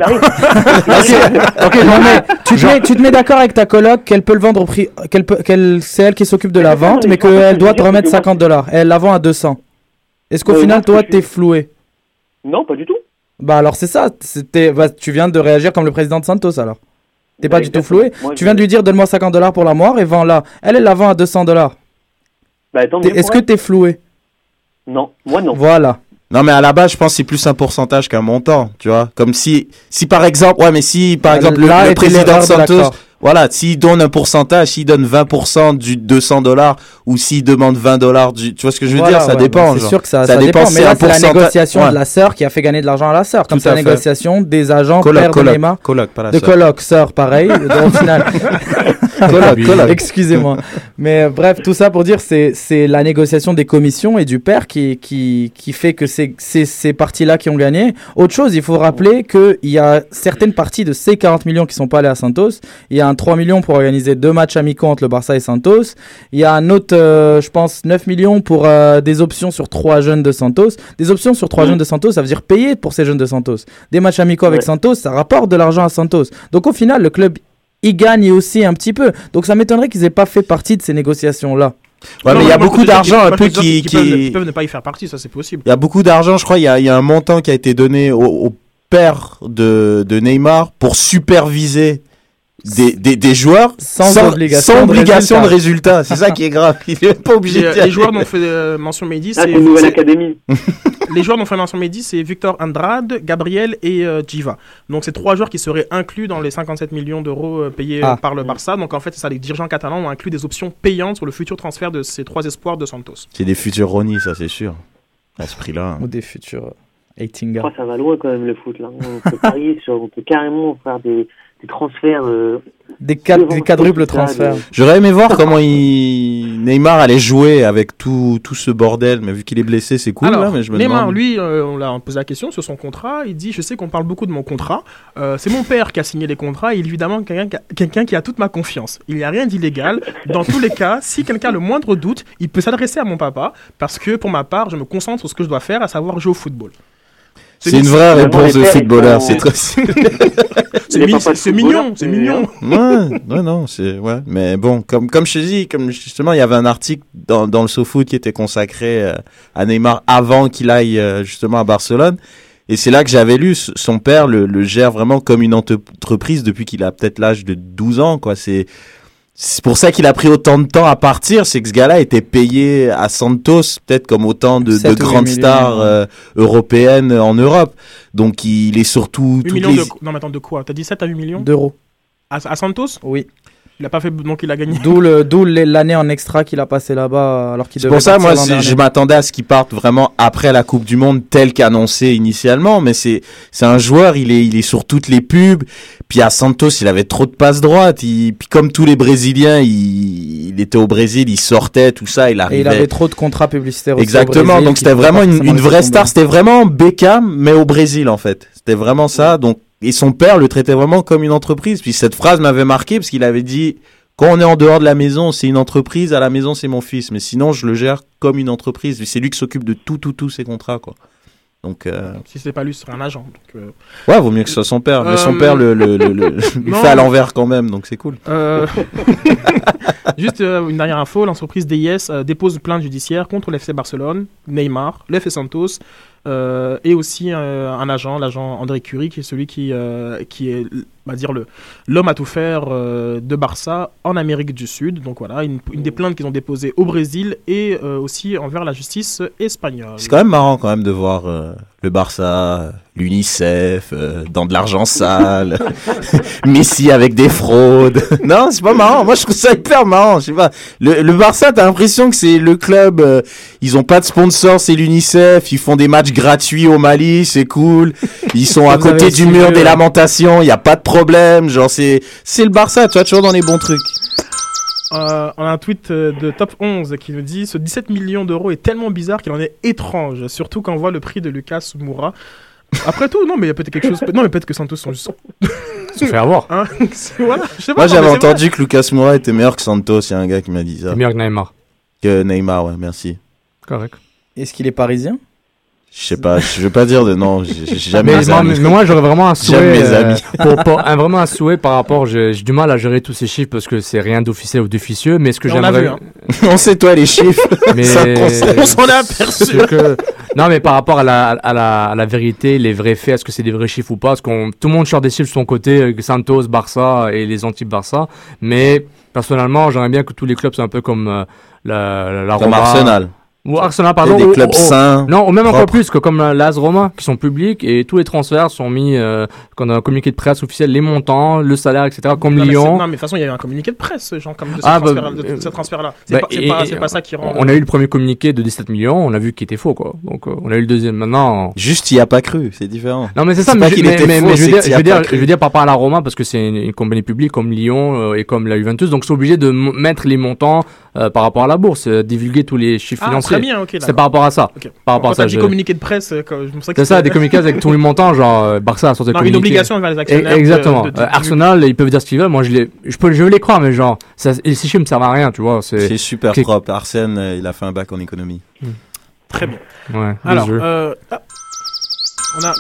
[SPEAKER 5] Ok, non, mais tu te mets, tu te mets d'accord avec ta coloc qu'elle peut le vendre au prix, qu'elle peut, qu'elle, c'est elle qui s'occupe de la vente,
[SPEAKER 6] mais
[SPEAKER 5] qu'elle doit te remettre
[SPEAKER 6] c'est que moi,
[SPEAKER 5] 50 dollars. Elle la vend à 200. Est-ce qu'au
[SPEAKER 6] Euh,
[SPEAKER 5] final, toi, t'es floué?
[SPEAKER 6] Non pas du tout
[SPEAKER 5] Bah alors c'est ça. C'était, bah, tu viens de réagir comme le président de Santos alors. T'es pas
[SPEAKER 6] Bah,
[SPEAKER 5] du tout floué.
[SPEAKER 6] Moi,
[SPEAKER 5] Tu
[SPEAKER 6] je-
[SPEAKER 5] viens de lui dire donne-moi 50 dollars pour l'armoire et vends-la. Elle, elle la vend à 200 dollars.
[SPEAKER 6] bah,
[SPEAKER 5] Est-ce que t'es floué?
[SPEAKER 6] Non moi non
[SPEAKER 5] Voilà.
[SPEAKER 3] Non, mais à la base, je pense que c'est plus un pourcentage qu'un montant, tu vois. Comme si, si par exemple, ouais, mais si par
[SPEAKER 5] Là,
[SPEAKER 3] exemple le,
[SPEAKER 5] là
[SPEAKER 3] le président Santos. Voilà, s'il donne un pourcentage, s'il donne 20% du 200 dollars ou s'il demande 20 dollars du, tu vois ce que je veux
[SPEAKER 5] Voilà,
[SPEAKER 3] dire, ça
[SPEAKER 5] ouais,
[SPEAKER 3] dépend.
[SPEAKER 5] bah, C'est sûr que ça,
[SPEAKER 3] Ça
[SPEAKER 5] ça
[SPEAKER 3] dépend,
[SPEAKER 5] dépend.
[SPEAKER 3] c'est
[SPEAKER 5] Mais là,
[SPEAKER 3] un
[SPEAKER 5] c'est la négociation
[SPEAKER 3] ouais.
[SPEAKER 5] de la sœur qui a fait gagner de l'argent à la sœur. Comme c'est la
[SPEAKER 3] fait.
[SPEAKER 5] négociation des agents
[SPEAKER 3] Coloc,
[SPEAKER 5] père de Neymar.
[SPEAKER 3] coloc, pas la
[SPEAKER 5] De coloc, sœur, pareil. Donc, au final,
[SPEAKER 3] Coloc, coloc.
[SPEAKER 5] Excusez-moi. Mais euh, bref, tout ça pour dire, c'est c'est la négociation des commissions et du père qui, qui, qui fait que c'est c'est ces parties-là qui ont gagné. Autre chose, il faut rappeler qu'il y a certaines parties de ces 40 millions qui sont pas allées à Santos. Il y a un 3 millions pour organiser deux matchs amicaux entre le Barça et Santos. Il y a un autre, euh, je pense, 9 millions pour euh, des options sur trois jeunes de Santos. Des options sur trois
[SPEAKER 6] Mhm.
[SPEAKER 5] jeunes de Santos, ça veut dire payer pour ces jeunes de Santos. Des matchs amicaux avec. Santos, ça rapporte de l'argent à Santos. Donc au final, le club il gagne aussi un petit peu. Donc ça m'étonnerait qu'ils aient pas fait partie de ces négociations-là.
[SPEAKER 3] Ouais,
[SPEAKER 1] Non,
[SPEAKER 3] mais il y a beaucoup d'argent un peu qui,
[SPEAKER 1] qu'ils peuvent ne-
[SPEAKER 3] qui,
[SPEAKER 1] ils peuvent ne pas y faire partie, ça c'est possible.
[SPEAKER 3] Il y a beaucoup d'argent, je crois. Il y a, il y a un montant qui a été donné au, au père de, de Neymar pour superviser des, des, des joueurs
[SPEAKER 5] Sans obligation
[SPEAKER 3] sans
[SPEAKER 5] de
[SPEAKER 3] obligation de
[SPEAKER 5] résultat.
[SPEAKER 3] résultat. C'est ça qui est grave. Il est pas obligé
[SPEAKER 1] Les,
[SPEAKER 3] de dire.
[SPEAKER 1] les joueurs dont fait euh, mention Mehdi,
[SPEAKER 6] Ah,
[SPEAKER 1] c'est
[SPEAKER 6] c'est une nouvelle
[SPEAKER 1] c'est-
[SPEAKER 6] académie.
[SPEAKER 1] les joueurs dont fait mention Mehdi, c'est Victor Andrade, Gabriel et euh, Giva. Donc c'est trois joueurs qui seraient inclus dans les 57 millions d'euros euh, payés euh,
[SPEAKER 5] Ah.
[SPEAKER 1] par le Barça. Donc en fait, ça, les dirigeants catalans ont inclus des options payantes sur le futur transfert de ces trois espoirs de Santos.
[SPEAKER 3] C'est des futurs Ronnie, ça c'est sûr. À ce prix-là.
[SPEAKER 5] Ou des futurs
[SPEAKER 6] Je
[SPEAKER 5] Eitinga.
[SPEAKER 6] crois que ça va loin quand même le foot là. On peut parier sur, on peut carrément faire des, des transferts. euh,
[SPEAKER 5] Des, quatre- des quadruples transferts.
[SPEAKER 3] J'aurais aimé voir comment il... Neymar allait jouer avec tout, tout ce bordel. Mais vu qu'il est blessé, c'est cool.
[SPEAKER 1] Alors,
[SPEAKER 3] là, mais je me
[SPEAKER 1] Neymar,
[SPEAKER 3] demande-
[SPEAKER 1] lui, euh, on l'a posé la question sur son contrat. Il dit Je sais qu'on parle beaucoup de mon contrat. Euh, c'est mon père qui a signé les contrats et évidemment quelqu'un qui, a- qui a toute ma confiance. Il n'y a rien d'illégal. Dans tous les cas, si quelqu'un a le moindre doute, il peut s'adresser à mon papa parce que pour ma part, je me concentre sur ce que je dois faire, à savoir jouer au football.
[SPEAKER 3] C'est une vraie réponse de footballeur. C'est très...
[SPEAKER 1] C'est mignon, c'est mignon.
[SPEAKER 3] ouais, ouais, non, c'est ouais, mais bon, comme comme je te dis, comme justement, il y avait un article dans dans le SoFoot qui était consacré euh, à Neymar avant qu'il aille euh, justement à Barcelone. Et c'est là que j'avais lu, son père le, le gère vraiment comme une entreprise depuis qu'il a peut-être l'âge de 12 ans, quoi. C'est c'est pour ça qu'il a pris autant de temps à partir, c'est que ce gars-là était payé à Santos, peut-être comme autant de, grandes stars euh, européennes en Europe. Donc il est surtout
[SPEAKER 1] 8
[SPEAKER 3] toutes
[SPEAKER 1] millions
[SPEAKER 3] les...
[SPEAKER 1] de... Non, mais attends, de quoi? T'as dit 7 à 8 millions?
[SPEAKER 5] D'euros.
[SPEAKER 1] à, à Santos?
[SPEAKER 5] Oui.
[SPEAKER 1] Il a pas fait. Donc il a gagné.
[SPEAKER 5] D'où le- d'où les- l'année en extra qu'il a passé là-bas alors qu'il
[SPEAKER 3] C'est pour ça, moi, je m'attendais à ce qu'il parte vraiment après la Coupe du Monde, tel qu'annoncé initialement. Mais c'est, c'est un joueur, il est, il est sur toutes les pubs. Puis à Santos, il avait trop de passes droites. Il, puis comme tous les Brésiliens, il, il était au Brésil, il sortait, tout ça, il
[SPEAKER 5] Et
[SPEAKER 3] arrivait.
[SPEAKER 5] il avait trop de contrats publicitaires aussi au
[SPEAKER 3] Exactement.
[SPEAKER 5] Brésil
[SPEAKER 3] Donc c'était vraiment une, une vraie star. C'était vraiment Beckham, mais au Brésil en fait. C'était vraiment ça. Donc et son père le traitait vraiment comme une entreprise. Puis cette phrase m'avait marqué parce qu'il avait dit quand on est en dehors de la maison, c'est une entreprise. À la maison, c'est mon fils. Mais sinon, je le gère comme une entreprise. C'est lui qui s'occupe de tout, tout, tous ses contrats, quoi. Donc, euh,
[SPEAKER 1] Si c'était pas lui, ce serait un agent. Donc, euh,
[SPEAKER 3] ouais, vaut mieux que ce soit son père. Mais son
[SPEAKER 1] Euh,
[SPEAKER 3] père le, le, le, le- lui
[SPEAKER 1] non.
[SPEAKER 3] fait à l'envers quand même, donc c'est cool.
[SPEAKER 1] Euh, Juste euh, une dernière info, l'entreprise DIS euh, dépose plainte judiciaire contre l'FC Barcelone, Neymar, l'FC Santos euh, et aussi euh, un agent, l'agent André Curie, qui est celui qui, euh, qui est, on va dire, le l'homme à tout faire euh, de Barça en Amérique du Sud. Donc voilà, une, une des plaintes qu'ils ont déposées au Brésil et euh, aussi envers la justice espagnole.
[SPEAKER 3] C'est quand même marrant quand même de voir euh, le Barça, l'UNICEF, dans de l'argent sale, Messi avec des fraudes. non, c'est pas marrant. Moi, je trouve ça hyper marrant. Je sais pas. Le, le Barça, t'as l'impression que c'est le club. ils ont pas de sponsor, c'est l'UNICEF. Ils font des matchs gratuits au Mali, c'est cool. Ils sont à côté du mur des lamentations. Il y a pas de problème. Genre, c'est c'est le Barça. Tu vois, toujours dans les bons trucs.
[SPEAKER 1] Euh, on a un tweet euh, de Top 11 qui nous dit Ce 17 millions d'euros est tellement bizarre qu'il en est étrange, surtout quand on voit le prix de Lucas Moura. Après tout, non, mais il y a peut-être quelque chose. Non, mais peut-être que Santos sont juste.
[SPEAKER 2] Se fait avoir.
[SPEAKER 1] Hein C'est- voilà, je sais pas.
[SPEAKER 3] Moi, j'avais entendu que Lucas Moura était meilleur que Santos. Il y a un gars qui m'a dit ça.
[SPEAKER 2] Meilleur que Neymar.
[SPEAKER 3] Que Neymar, ouais, merci.
[SPEAKER 2] Correct.
[SPEAKER 5] Est-ce qu'il est parisien?
[SPEAKER 3] Je sais pas, je veux pas dire de non, j'ai jamais
[SPEAKER 2] Mais,
[SPEAKER 3] mes
[SPEAKER 2] moi,
[SPEAKER 3] amis.
[SPEAKER 2] mais- moi, j'aurais vraiment un souhait.
[SPEAKER 3] J'aime mes
[SPEAKER 2] euh,
[SPEAKER 3] amis.
[SPEAKER 2] pour, pour- un, vraiment un souhait par rapport. J'ai du mal à gérer tous ces chiffres parce que c'est rien d'officiel ou d'officieux. Mais ce que
[SPEAKER 1] l'a
[SPEAKER 2] j'aimerais.
[SPEAKER 1] hein.
[SPEAKER 3] On sait toi les chiffres.
[SPEAKER 2] Mais
[SPEAKER 3] Ça
[SPEAKER 1] On s'en est aperçu.
[SPEAKER 2] que- Non, mais par rapport à la, à, la, à la vérité, les vrais faits, est-ce que c'est des vrais chiffres ou pas? Parce qu'on tout le monde sort des chiffres de son côté, euh, Santos, Barça et les anti-Barça. Mais personnellement, j'aimerais bien que tous les clubs soient un peu comme euh, la, la
[SPEAKER 3] Comme
[SPEAKER 2] Roma.
[SPEAKER 3] Arsenal.
[SPEAKER 2] Ou Arsenal, pardon.
[SPEAKER 3] des
[SPEAKER 2] ou-
[SPEAKER 3] clubs
[SPEAKER 2] ou-
[SPEAKER 3] sains.
[SPEAKER 2] Non, ou même encore plus que comme l'AS Roma, qui sont publics et tous les transferts sont mis, euh, quand on a un communiqué de presse officiel, les montants, le salaire, etc. Comme
[SPEAKER 1] non, mais c'est-
[SPEAKER 2] Lyon.
[SPEAKER 1] non, mais de toute façon, il y a eu un communiqué de presse, genre, comme de ce
[SPEAKER 2] Ah, bah,
[SPEAKER 1] transfert- de- de
[SPEAKER 2] euh,
[SPEAKER 1] ce transfert-là. C'est
[SPEAKER 2] Bah,
[SPEAKER 1] pas, c'est
[SPEAKER 2] et-
[SPEAKER 1] pas, c'est pas ça qui rend.
[SPEAKER 2] On a eu le premier communiqué de 17 millions, on a vu qu'il était faux, quoi. Donc, euh, on a eu le deuxième. Maintenant.
[SPEAKER 3] Juste, il y a pas cru, c'est différent.
[SPEAKER 2] Non, mais c'est ça,
[SPEAKER 3] C'est
[SPEAKER 2] mais,
[SPEAKER 3] pas
[SPEAKER 2] je, mais,
[SPEAKER 3] était
[SPEAKER 2] mais-
[SPEAKER 3] faux,
[SPEAKER 2] mais je veux
[SPEAKER 3] c'est
[SPEAKER 2] dire, je veux dire,
[SPEAKER 3] pas
[SPEAKER 2] je veux dire par rapport à la Roma, parce que c'est une, une compagnie publique comme Lyon euh, et comme la Juventus, donc c'est obligé de m- mettre les montants euh, par rapport à la bourse, euh, divulguer tous les chiffres
[SPEAKER 1] Ah,
[SPEAKER 2] financiers.
[SPEAKER 1] Très bien, ok.
[SPEAKER 2] C'est par rapport à ça.
[SPEAKER 1] Ok.
[SPEAKER 2] Par rapport à ça.
[SPEAKER 1] dit
[SPEAKER 2] je-
[SPEAKER 1] communiqué de presse, euh, quand- je
[SPEAKER 2] C'est ça, des communiqués avec tous les montants, genre euh, Barça a sorti des communiqués.
[SPEAKER 1] obligation envers les actionnaires.
[SPEAKER 2] Exactement.
[SPEAKER 1] de- de-
[SPEAKER 2] Euh, Arsenal, ils peuvent dire ce qu'ils veulent. Moi, je les, je peux, je veux les croire, mais genre, ça, ces chiffres me servent à rien, tu vois. C'est,
[SPEAKER 3] super propre. Arsène, il a fait un bac en économie.
[SPEAKER 1] Très bien.
[SPEAKER 2] ouais.
[SPEAKER 1] Alors,
[SPEAKER 2] les
[SPEAKER 1] euh, ah, on a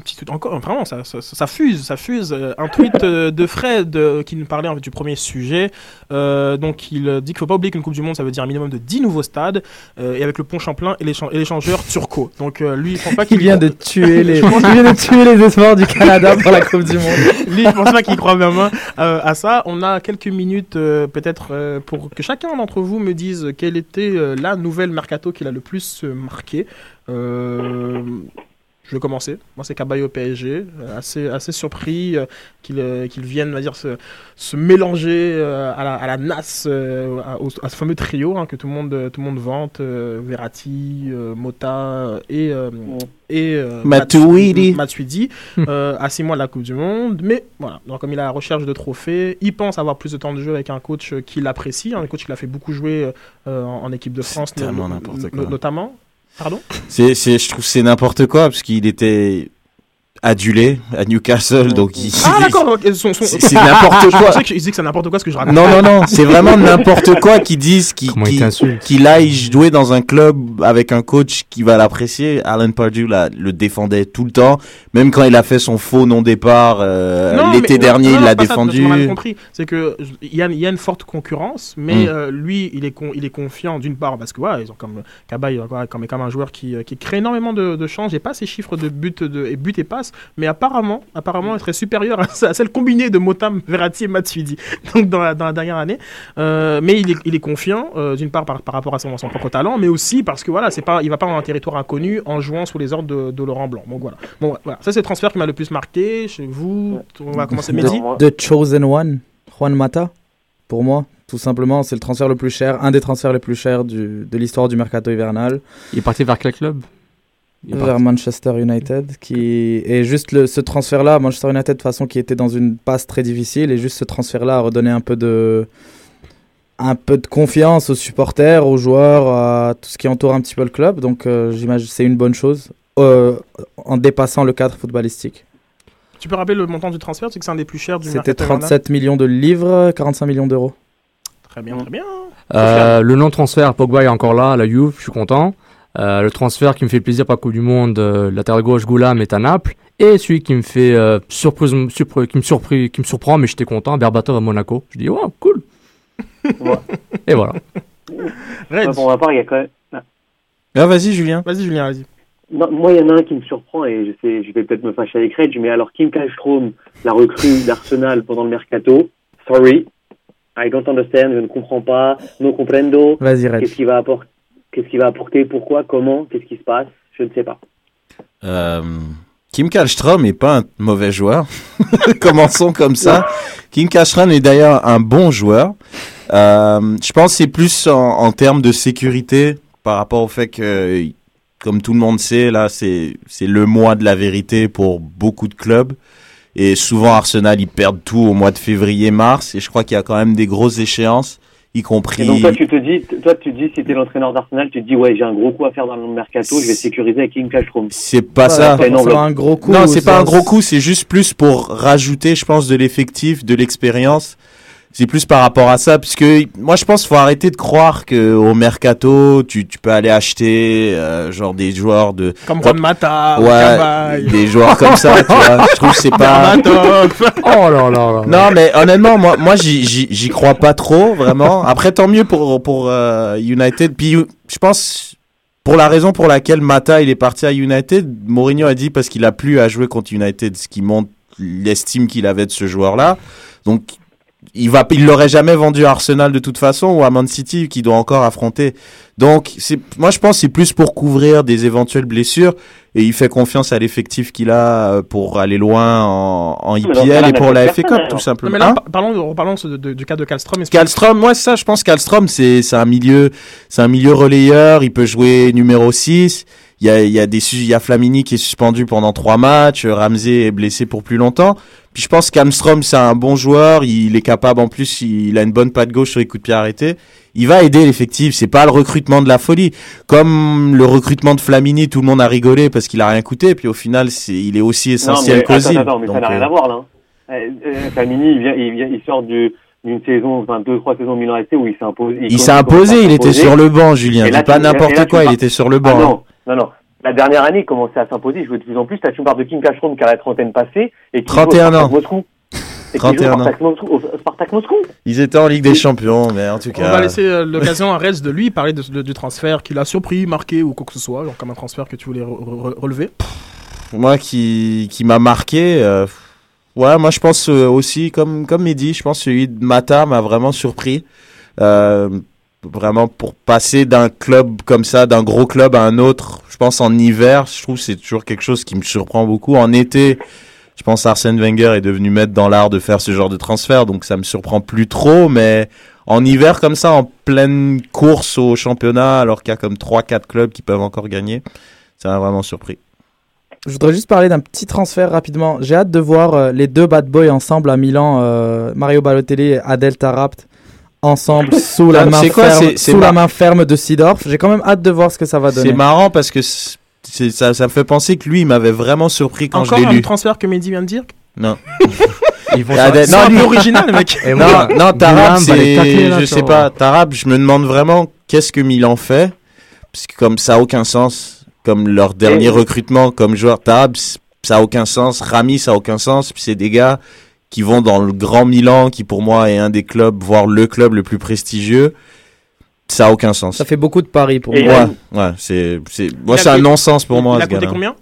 [SPEAKER 1] un petit encore, vraiment, ça, ça, ça fuse, ça fuse. Euh, Un tweet euh, de Fred euh, qui nous parlait en fait, du premier sujet. Euh, donc, il dit qu'il faut pas oublier qu'une Coupe du Monde, ça veut dire un minimum de 10 nouveaux stades, euh, et avec le pont Champlain et l'échan- et l'échangeur Turco. Donc, lui, il pense pas
[SPEAKER 5] Qui
[SPEAKER 1] qu'il
[SPEAKER 5] vient de tuer les, vient de tuer les espoirs du Canada pour la Coupe du Monde.
[SPEAKER 1] Lui, je pense pas qu'il croit vraiment euh, à ça. On a quelques minutes, peut-être, pour que chacun d'entre vous me dise quelle était la nouvelle mercato qui l'a le plus marqué. Euh, je vais commencer. Moi, c'est Caballo PSG. Euh, assez, assez surpris euh, qu'il euh, qu'il vienne, on va dire, se, se mélanger euh, à, la, à la NAS, euh, à, au- à ce fameux trio hein, que tout le monde, tout le monde vante. euh, Verratti, euh, Mota et, euh, et euh,
[SPEAKER 3] Matuidi.
[SPEAKER 1] Matuidi euh, à 6 mois de la Coupe du Monde. Mais voilà, donc, comme il est à la recherche de trophées, il pense avoir plus de temps de jeu avec un coach euh, qui l'apprécie, un coach qui l'a fait beaucoup jouer euh, en, en équipe de France,
[SPEAKER 3] tellement
[SPEAKER 1] no-
[SPEAKER 3] n'importe
[SPEAKER 1] no-
[SPEAKER 3] quoi.
[SPEAKER 1] notamment. Pardon?
[SPEAKER 3] C'est, je trouve c'est n'importe quoi parce qu'il était adulé à Newcastle, donc il.
[SPEAKER 1] Ah d'accord, son-
[SPEAKER 3] C'est c'est n'importe
[SPEAKER 1] Je
[SPEAKER 3] quoi.
[SPEAKER 1] pensais qu'il disait que c'est n'importe quoi ce que je raconte.
[SPEAKER 3] Non, non, non, c'est vraiment n'importe quoi qu'ils disent qu'il qu'il aille jouer dans un club avec un coach qui va l'apprécier. Alan Pardew là, le défendait tout le temps, même quand il a fait son faux non-départ euh, l'été
[SPEAKER 1] mais-
[SPEAKER 3] dernier,
[SPEAKER 1] non,
[SPEAKER 3] il l'a
[SPEAKER 1] ça,
[SPEAKER 3] défendu.
[SPEAKER 1] compris. C'est que je- il y, a, il y a une forte concurrence, mais
[SPEAKER 3] Mm.
[SPEAKER 1] euh, lui, il est, con- il est confiant d'une part parce que voilà, ils ont comme Cabaye, voilà, comme, comme un joueur qui, euh, qui crée énormément de, de. J'ai pas ces chiffres de buts de, et buts et mais apparemment, apparemment, il serait supérieur à, à celle combinée de Motam, Verratti et Matuidi. Donc dans la, dans la dernière année, Euh, mais il est, il est confiant euh, d'une part par, par rapport à son, son propre talent, mais aussi parce que voilà, c'est pas, il va pas dans un territoire inconnu en jouant sous les ordres de, de Laurent Blanc. Donc voilà. Bon, voilà. Ça c'est le transfert qui m'a le plus marqué. Chez vous, on va commencer Mehdi.
[SPEAKER 5] The Chosen One, Juan Mata, pour moi, tout simplement, c'est le transfert le plus cher, un des transferts les plus chers du, de l'histoire du mercato hivernal,
[SPEAKER 2] Il est parti vers quel club?
[SPEAKER 5] Vers Manchester United. Qui... Et juste le, ce transfert-là, Manchester United, de toute façon, qui était dans une passe très difficile, et juste ce transfert-là a redonné un peu de un peu de confiance aux supporters, aux joueurs, à tout ce qui entoure un petit peu le club. Donc, euh, j'imagine que c'est une bonne chose, euh, en dépassant le cadre footballistique.
[SPEAKER 1] Tu peux rappeler le montant du transfert, c'est que c'est un des plus chers du
[SPEAKER 5] C'était
[SPEAKER 1] mercato hivernal
[SPEAKER 5] 37 millions de livres, 45 millions d'euros.
[SPEAKER 1] Très bien, très bien.
[SPEAKER 2] Euh, le non-transfert, Pogba est encore là, à la Juve, je suis content. Euh, le transfert qui me fait plaisir par Coupe du Monde, euh, latéral gauche Goulam est à Naples. Et celui qui me fait euh, surprise, surpre- qui me surpris, qui me surprend, mais j'étais content, Berbatov à Monaco. Je dis oh cool.
[SPEAKER 6] Ouais.
[SPEAKER 2] Et voilà.
[SPEAKER 1] Red.
[SPEAKER 6] Ouais, pour ma part, il y a quand même. Ah.
[SPEAKER 3] Ah, vas-y, Julien.
[SPEAKER 1] Vas-y Julien, vas-y.
[SPEAKER 6] Non, moi, il y en a un qui me surprend et je sais, je vais peut-être me fâcher avec Reg, mais alors Kim Kallstrom, la recrue d'Arsenal pendant le mercato, sorry, I don't understand, je ne comprends pas, no comprendo,
[SPEAKER 5] Vas-y, Red.
[SPEAKER 6] qu'est-ce qu'il va apporter, qu'est-ce qu'il va apporter, pourquoi, comment, qu'est-ce qui se passe, je ne sais pas.
[SPEAKER 3] Euh, Kim Kallstrom est pas un mauvais joueur. Commençons comme ça. Kim Kallstrom est d'ailleurs un bon joueur. Euh, je pense que c'est plus en, en termes de sécurité par rapport au fait que, comme tout le monde sait, là, c'est c'est le mois de la vérité pour beaucoup de clubs. Et souvent, Arsenal, ils perdent tout au mois de février-mars. Et je crois qu'il y a quand même des grosses échéances, y compris...
[SPEAKER 6] Et donc toi, tu te dis, toi, tu te dis, si t'es l'entraîneur d'Arsenal, tu te dis, ouais, j'ai un gros coup à faire dans le mercato, je vais sécuriser avec Kallstrom.
[SPEAKER 3] C'est pas
[SPEAKER 5] Ouais,
[SPEAKER 3] ça.
[SPEAKER 5] pas
[SPEAKER 6] C'est énorme.
[SPEAKER 5] un gros coup.
[SPEAKER 3] Non, c'est pas un gros coup, c'est juste plus pour rajouter, je pense, de l'effectif, de l'expérience. C'est plus par rapport à ça, puisque moi je pense qu'il faut arrêter de croire que au mercato, tu, tu peux aller acheter euh, genre des joueurs de
[SPEAKER 1] Comme Juan Mata,
[SPEAKER 3] ouais, des joueurs comme ça, tu vois. Je trouve que c'est pas.
[SPEAKER 2] Oh là là là.
[SPEAKER 3] Non, mais honnêtement, moi, moi, j'y, crois pas trop, vraiment. Après, tant mieux pour pour euh, United. Puis, je pense pour la raison pour laquelle Mata il est parti à United, Mourinho a dit parce qu'il a plus à jouer contre United, ce qui montre l'estime qu'il avait de ce joueur-là. Donc, il va, il l'aurait jamais vendu à Arsenal de toute façon ou à Man City qui doit encore affronter. Donc, c'est, moi je pense c'est plus pour couvrir des éventuelles blessures et il fait confiance à l'effectif qu'il a euh, pour aller loin en, en IPL et pour la
[SPEAKER 6] a
[SPEAKER 3] FA Cup tout simplement.
[SPEAKER 1] Non, mais là,
[SPEAKER 3] Hein
[SPEAKER 1] par- parlons, reparlons de- de- du cas de que-
[SPEAKER 3] Kallstrom, moi c'est ça, je pense Kallstrom c'est c'est un milieu c'est un milieu relayeur, il peut jouer numéro 6. Il y a il y a des il y a Flamini qui est suspendu pendant trois matchs, Ramsey est blessé pour plus longtemps. Puis je pense qu'Amstrom c'est un bon joueur, il est capable en plus, il a une bonne patte gauche sur les coups de pied arrêtés. Il va aider l'effectif, c'est pas le recrutement de la folie. Comme le recrutement de Flamini, tout le monde a rigolé parce qu'il a rien coûté, puis au final c'est il est aussi essentiel qu'Ozil.
[SPEAKER 6] attends, attends, mais ça n'a rien
[SPEAKER 3] euh,
[SPEAKER 6] à voir là. hein. Euh, euh, Flamini, il, vient, il, vient, il sort du- d'une saison, enfin deux, trois saisons Milan AC où il s'est imposé.
[SPEAKER 3] il s'est imposé, il était sur le banc, Julien.
[SPEAKER 6] Là,
[SPEAKER 3] pas n'importe quoi, il était sur le
[SPEAKER 6] Ah
[SPEAKER 3] banc.
[SPEAKER 6] non, non, non. La dernière année, il commençait à s'imposer, il jouait de plus en plus. Là, tu me parles de Kim Kashron qui a la trentaine passée et qui
[SPEAKER 3] 31
[SPEAKER 6] joue au
[SPEAKER 3] ans.
[SPEAKER 6] Spartak Moscou. Et qui
[SPEAKER 3] 31
[SPEAKER 6] joue au Spartak Moscou.
[SPEAKER 3] Ils étaient en Ligue des Champions, mais en tout
[SPEAKER 1] On
[SPEAKER 3] cas.
[SPEAKER 1] va laisser euh, l'occasion à Rez de lui parler de, de- du transfert qu'il a surpris, marqué ou quoi que ce soit, genre comme un transfert que tu voulais re- re- relever.
[SPEAKER 3] moi qui qui m'a marqué euh, ouais moi je pense euh, aussi comme comme Mehdi je pense que celui de Mata m'a vraiment surpris. Euh, vraiment pour passer d'un club comme ça d'un gros club à un autre je pense en hiver je trouve c'est toujours quelque chose qui me surprend beaucoup. En été je pense Arsène Wenger est devenu maître dans l'art de faire ce genre de transfert donc ça me surprend plus trop mais en hiver comme ça en pleine course au championnat alors qu'il y a comme 3 4 clubs qui peuvent encore gagner ça m'a vraiment surpris
[SPEAKER 5] Je voudrais juste parler d'un petit transfert rapidement. J'ai hâte de voir euh, les deux bad boys ensemble à Milan, euh, Mario Balotelli et Adel Tarabt ensemble sous la main
[SPEAKER 3] c'est quoi,
[SPEAKER 5] ferme, sous la main ferme de Sidorf. J'ai quand même hâte de voir ce que ça va donner.
[SPEAKER 3] C'est marrant parce que ça, ça me fait penser que lui, il m'avait vraiment surpris quand
[SPEAKER 1] Encore
[SPEAKER 3] je l'ai
[SPEAKER 1] un
[SPEAKER 3] lu.
[SPEAKER 1] transfert que Mehdi vient de dire?
[SPEAKER 3] Non.
[SPEAKER 2] Ils vont
[SPEAKER 3] non,
[SPEAKER 1] un
[SPEAKER 3] lui-
[SPEAKER 1] original, mec.
[SPEAKER 2] Et
[SPEAKER 3] Non, non, Tarab, c'est, je sais pas, Tarab, je me demande vraiment qu'est-ce que Milan fait, parce que comme ça a aucun sens, comme leur dernier
[SPEAKER 6] Et-
[SPEAKER 3] recrutement comme joueur Tarab, ça a aucun sens, Rami, ça a aucun sens, puis c'est des gars qui vont dans le grand Milan, qui pour moi est un des clubs, voire le club le plus prestigieux, ça a aucun sens.
[SPEAKER 5] Ça fait beaucoup de paris pour
[SPEAKER 6] Et
[SPEAKER 5] moi.
[SPEAKER 3] Ouais, ouais, c'est, c'est, moi c'est un non-sens pour
[SPEAKER 1] il,
[SPEAKER 3] moi,
[SPEAKER 1] il a
[SPEAKER 3] ce
[SPEAKER 1] coûté
[SPEAKER 3] gars-là.
[SPEAKER 1] combien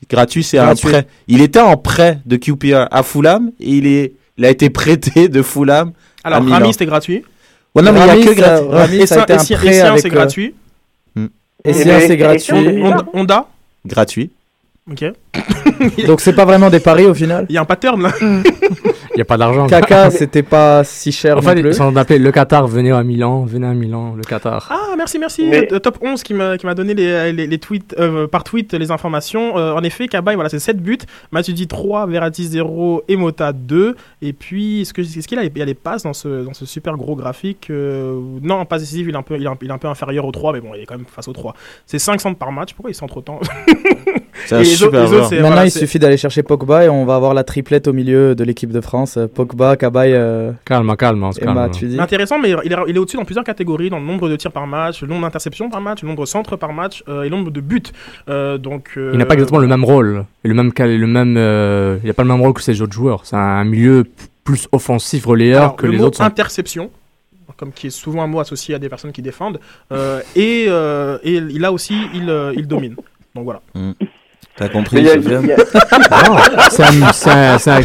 [SPEAKER 3] C'est gratuit, c'est un
[SPEAKER 5] Gratuit.
[SPEAKER 3] prêt. Il était en prêt de QPR à Fulham et il est, il a été prêté de Fulham.
[SPEAKER 1] Alors. Rami, c'était gratuit.
[SPEAKER 3] Ouais, non, mais il y a que
[SPEAKER 5] ça-
[SPEAKER 3] gratuit.
[SPEAKER 5] Rami,
[SPEAKER 1] Et
[SPEAKER 5] ça a été un prêt avec,
[SPEAKER 1] c'est
[SPEAKER 5] euh,
[SPEAKER 1] gratuit.
[SPEAKER 6] Et-
[SPEAKER 5] c'est
[SPEAKER 6] et-
[SPEAKER 5] gratuit.
[SPEAKER 1] Honda, Honda.
[SPEAKER 3] Gratuit.
[SPEAKER 1] Ok.
[SPEAKER 5] Donc c'est pas vraiment des paris au final.
[SPEAKER 1] Il y a un pattern là.
[SPEAKER 2] Il n'y a pas d'argent.
[SPEAKER 5] Kaka, c'était pas si cher
[SPEAKER 2] Enfin,
[SPEAKER 5] non plus.
[SPEAKER 2] sont appelés le Qatar, venez à Milan, venez à Milan, le Qatar.
[SPEAKER 1] Ah, merci, merci.
[SPEAKER 6] Mais-
[SPEAKER 1] Euh, Top 11 qui m'a qui m'a donné les, les, les tweets, euh, par tweet les informations. Euh, en effet, Cabaye, voilà, c'est 7 buts. Matuidi 3, Verratti 0 et Mota 2. Et puis, est-ce que- est-ce qu'il a, il y a les passes dans ce, dans ce super gros graphique euh, Non, en passe décisive, il est, un peu, il, est un, il est un peu inférieur au 3, mais bon, il est quand même face au 3. C'est 5 centres par match. Pourquoi il centre autant
[SPEAKER 3] un
[SPEAKER 1] Et
[SPEAKER 3] super
[SPEAKER 1] autres,
[SPEAKER 5] Maintenant,
[SPEAKER 1] voilà,
[SPEAKER 5] il suffit d'aller chercher Pogba et on va avoir la triplette au milieu de l'équipe de France. Euh, Pogba, Cabaye euh,
[SPEAKER 2] Calme, calme, on se
[SPEAKER 5] et
[SPEAKER 2] calme.
[SPEAKER 5] Matuidi.
[SPEAKER 1] Intéressant, mais il est, il est au-dessus dans plusieurs catégories, dans le nombre de tirs par match, le nombre d'interceptions par match, le nombre de centres par match euh, et le nombre de buts. Euh, donc, euh,
[SPEAKER 2] Il n'a pas exactement le même rôle, et le même, cal- le même, euh, il n'a pas le même rôle que ses autres joueurs. C'est un milieu plus offensif relayeur
[SPEAKER 1] Alors,
[SPEAKER 2] que
[SPEAKER 1] le
[SPEAKER 2] les
[SPEAKER 1] mot
[SPEAKER 2] autres sont.
[SPEAKER 1] interception, comme qui est souvent un mot associé à des personnes qui défendent, euh, et, euh, et il a aussi, il, euh, il domine. Donc voilà.
[SPEAKER 3] T'as compris, Sofiane
[SPEAKER 6] a-
[SPEAKER 2] Non, un- c'est un-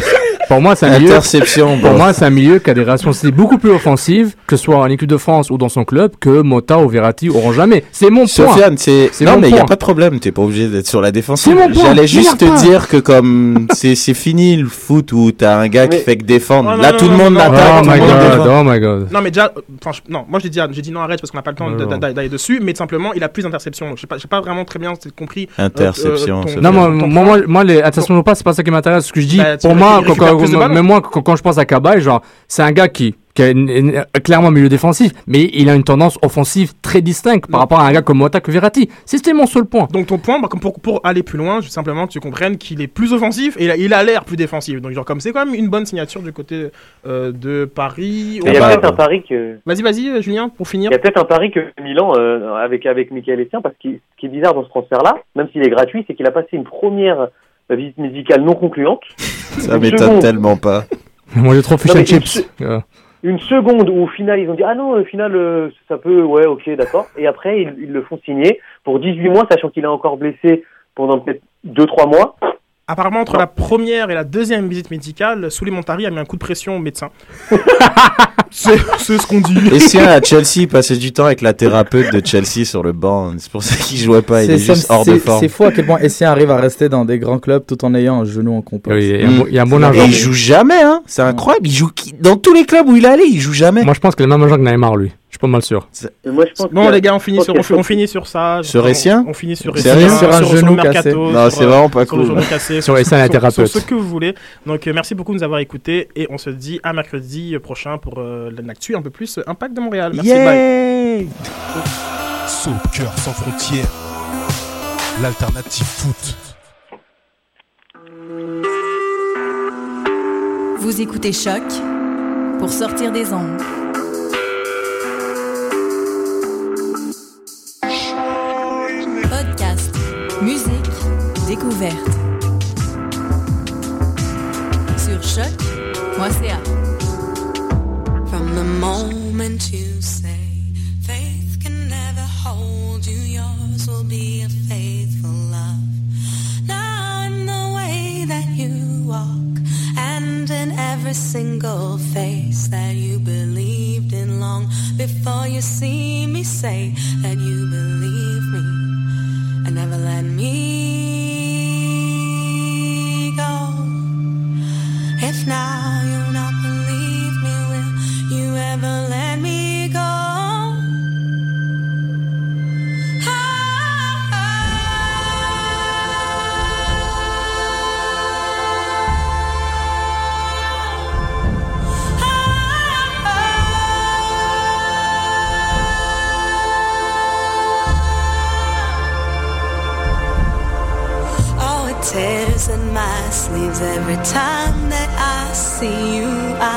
[SPEAKER 2] pour moi, c'est un milieu.
[SPEAKER 3] Interception,
[SPEAKER 2] Pour moi, c'est un milieu qui a des responsabilités beaucoup plus offensives, que ce soit en équipe de France ou dans son club, que Mota ou Verratti auront jamais. C'est mon point.
[SPEAKER 3] Sofiane, c'est
[SPEAKER 2] C'est
[SPEAKER 3] non
[SPEAKER 2] mon
[SPEAKER 3] mais il y a pas de problème, t'es pas obligé d'être sur la défensive.
[SPEAKER 2] C'est mon point.
[SPEAKER 3] J'allais juste te dire que comme c'est c'est fini le foot où t'as un gars qui fait que défendre.
[SPEAKER 1] Oh, non,
[SPEAKER 3] Là
[SPEAKER 1] non,
[SPEAKER 3] tout le monde l'attaque,
[SPEAKER 2] Oh my god,
[SPEAKER 3] défend.
[SPEAKER 2] oh my god.
[SPEAKER 1] Non, mais déjà, euh, je- non, moi j'ai dit, j'ai dit non, arrête parce qu'on n'a pas le temps d'aller dessus, mais tout simplement, il a plus d'interceptions. Donc, j'ai pas, j'ai pas vraiment très bien compris.
[SPEAKER 3] Interception.
[SPEAKER 1] Euh, euh, ton-
[SPEAKER 3] Sofiane.
[SPEAKER 2] Non, moi, moi, les interceptions ou pas, c'est pas ça qui m'intéresse. Ce que je dis,
[SPEAKER 1] Bah,
[SPEAKER 2] pour moi,
[SPEAKER 1] plus de
[SPEAKER 2] mais moi, quand, quand je pense à Cabaye, genre, c'est un gars qui, une- clairement milieu défensif, mais il a une tendance offensive très distincte par
[SPEAKER 1] Non.
[SPEAKER 2] rapport à un gars comme Mota que Verratti. C'était mon seul point.
[SPEAKER 1] Donc ton point, bah, pour, pour aller plus loin, simplement que tu comprennes qu'il est plus offensif et il a- l'air plus défensif. Donc genre comme c'est quand même une bonne signature du côté euh, de Paris.
[SPEAKER 6] mais il y a
[SPEAKER 3] bah,
[SPEAKER 6] peut-être un pari que.
[SPEAKER 1] Vas-y, vas-y, euh, Julien, pour finir.
[SPEAKER 6] Il y a peut-être un pari que Milan, euh, avec, avec Michael Essien, parce que ce qui est bizarre dans ce transfert-là, même s'il est gratuit, c'est qu'il a passé une première euh, visite médicale non concluante,
[SPEAKER 3] Ça m'étonne
[SPEAKER 6] seconde.
[SPEAKER 3] tellement pas.
[SPEAKER 2] Moi, j'ai trop fish
[SPEAKER 6] Non,
[SPEAKER 2] chips.
[SPEAKER 6] Une seconde où au final ils ont dit ah non, au final euh, ça peut, ouais, ok, d'accord, et après ils, ils le font signer pour 18 mois, sachant qu'il est encore blessé pendant peut-être 2-3 mois.
[SPEAKER 1] Apparemment, entre la première et la deuxième visite médicale, Souley Montari a mis un coup de pression au médecin. c'est ce qu'on dit.
[SPEAKER 3] Essien à Chelsea, il passait du temps avec la thérapeute de Chelsea sur le banc. C'est pour ça qu'il jouait pas. Il est, juste hors de forme.
[SPEAKER 5] C'est fou à quel point Essien arrive à rester dans des grands clubs tout en ayant un genou en compost.
[SPEAKER 2] Oui, il y a un bon- il y a un bon
[SPEAKER 3] Et
[SPEAKER 2] argent.
[SPEAKER 3] il joue jamais, hein. C'est incroyable. Il joue dans tous les clubs où il est allé, il joue jamais.
[SPEAKER 2] Moi, je pense a le même argent que Neymar, lui. Je suis pas mal sûr.
[SPEAKER 6] Moi, je pense
[SPEAKER 1] Bon
[SPEAKER 6] que-
[SPEAKER 1] les gars, on finit sur, on, on finit sur ça.
[SPEAKER 3] Sur
[SPEAKER 1] on,
[SPEAKER 3] Essien
[SPEAKER 1] On finit sur Essien,
[SPEAKER 5] Sur un genou
[SPEAKER 1] le mercato,
[SPEAKER 5] cassé.
[SPEAKER 3] Non,
[SPEAKER 1] sur,
[SPEAKER 3] c'est vraiment pas
[SPEAKER 1] sur
[SPEAKER 3] cool.
[SPEAKER 1] genou cassé,
[SPEAKER 2] Sur Essien, la
[SPEAKER 1] sur-
[SPEAKER 2] thérapeute.
[SPEAKER 1] Sur ce que vous voulez. Donc euh, merci beaucoup de nous avoir écoutés et on se dit à mercredi prochain pour euh, l'actu un peu plus euh, Impact de Montréal. Merci, bye.
[SPEAKER 3] Yeah
[SPEAKER 4] Soccer sans frontières, l'alternative foot.
[SPEAKER 7] Vous écoutez Choc pour sortir des ondes. Découverte. Sur choc.ca.
[SPEAKER 8] From the moment you say faith can never hold you, yours will be a faithful love. Now in the way that you walk and in every single face that you believed in long before you see me say that you believe now you not believe me, will you ever let me go? It tears in my sleeves every time see you. I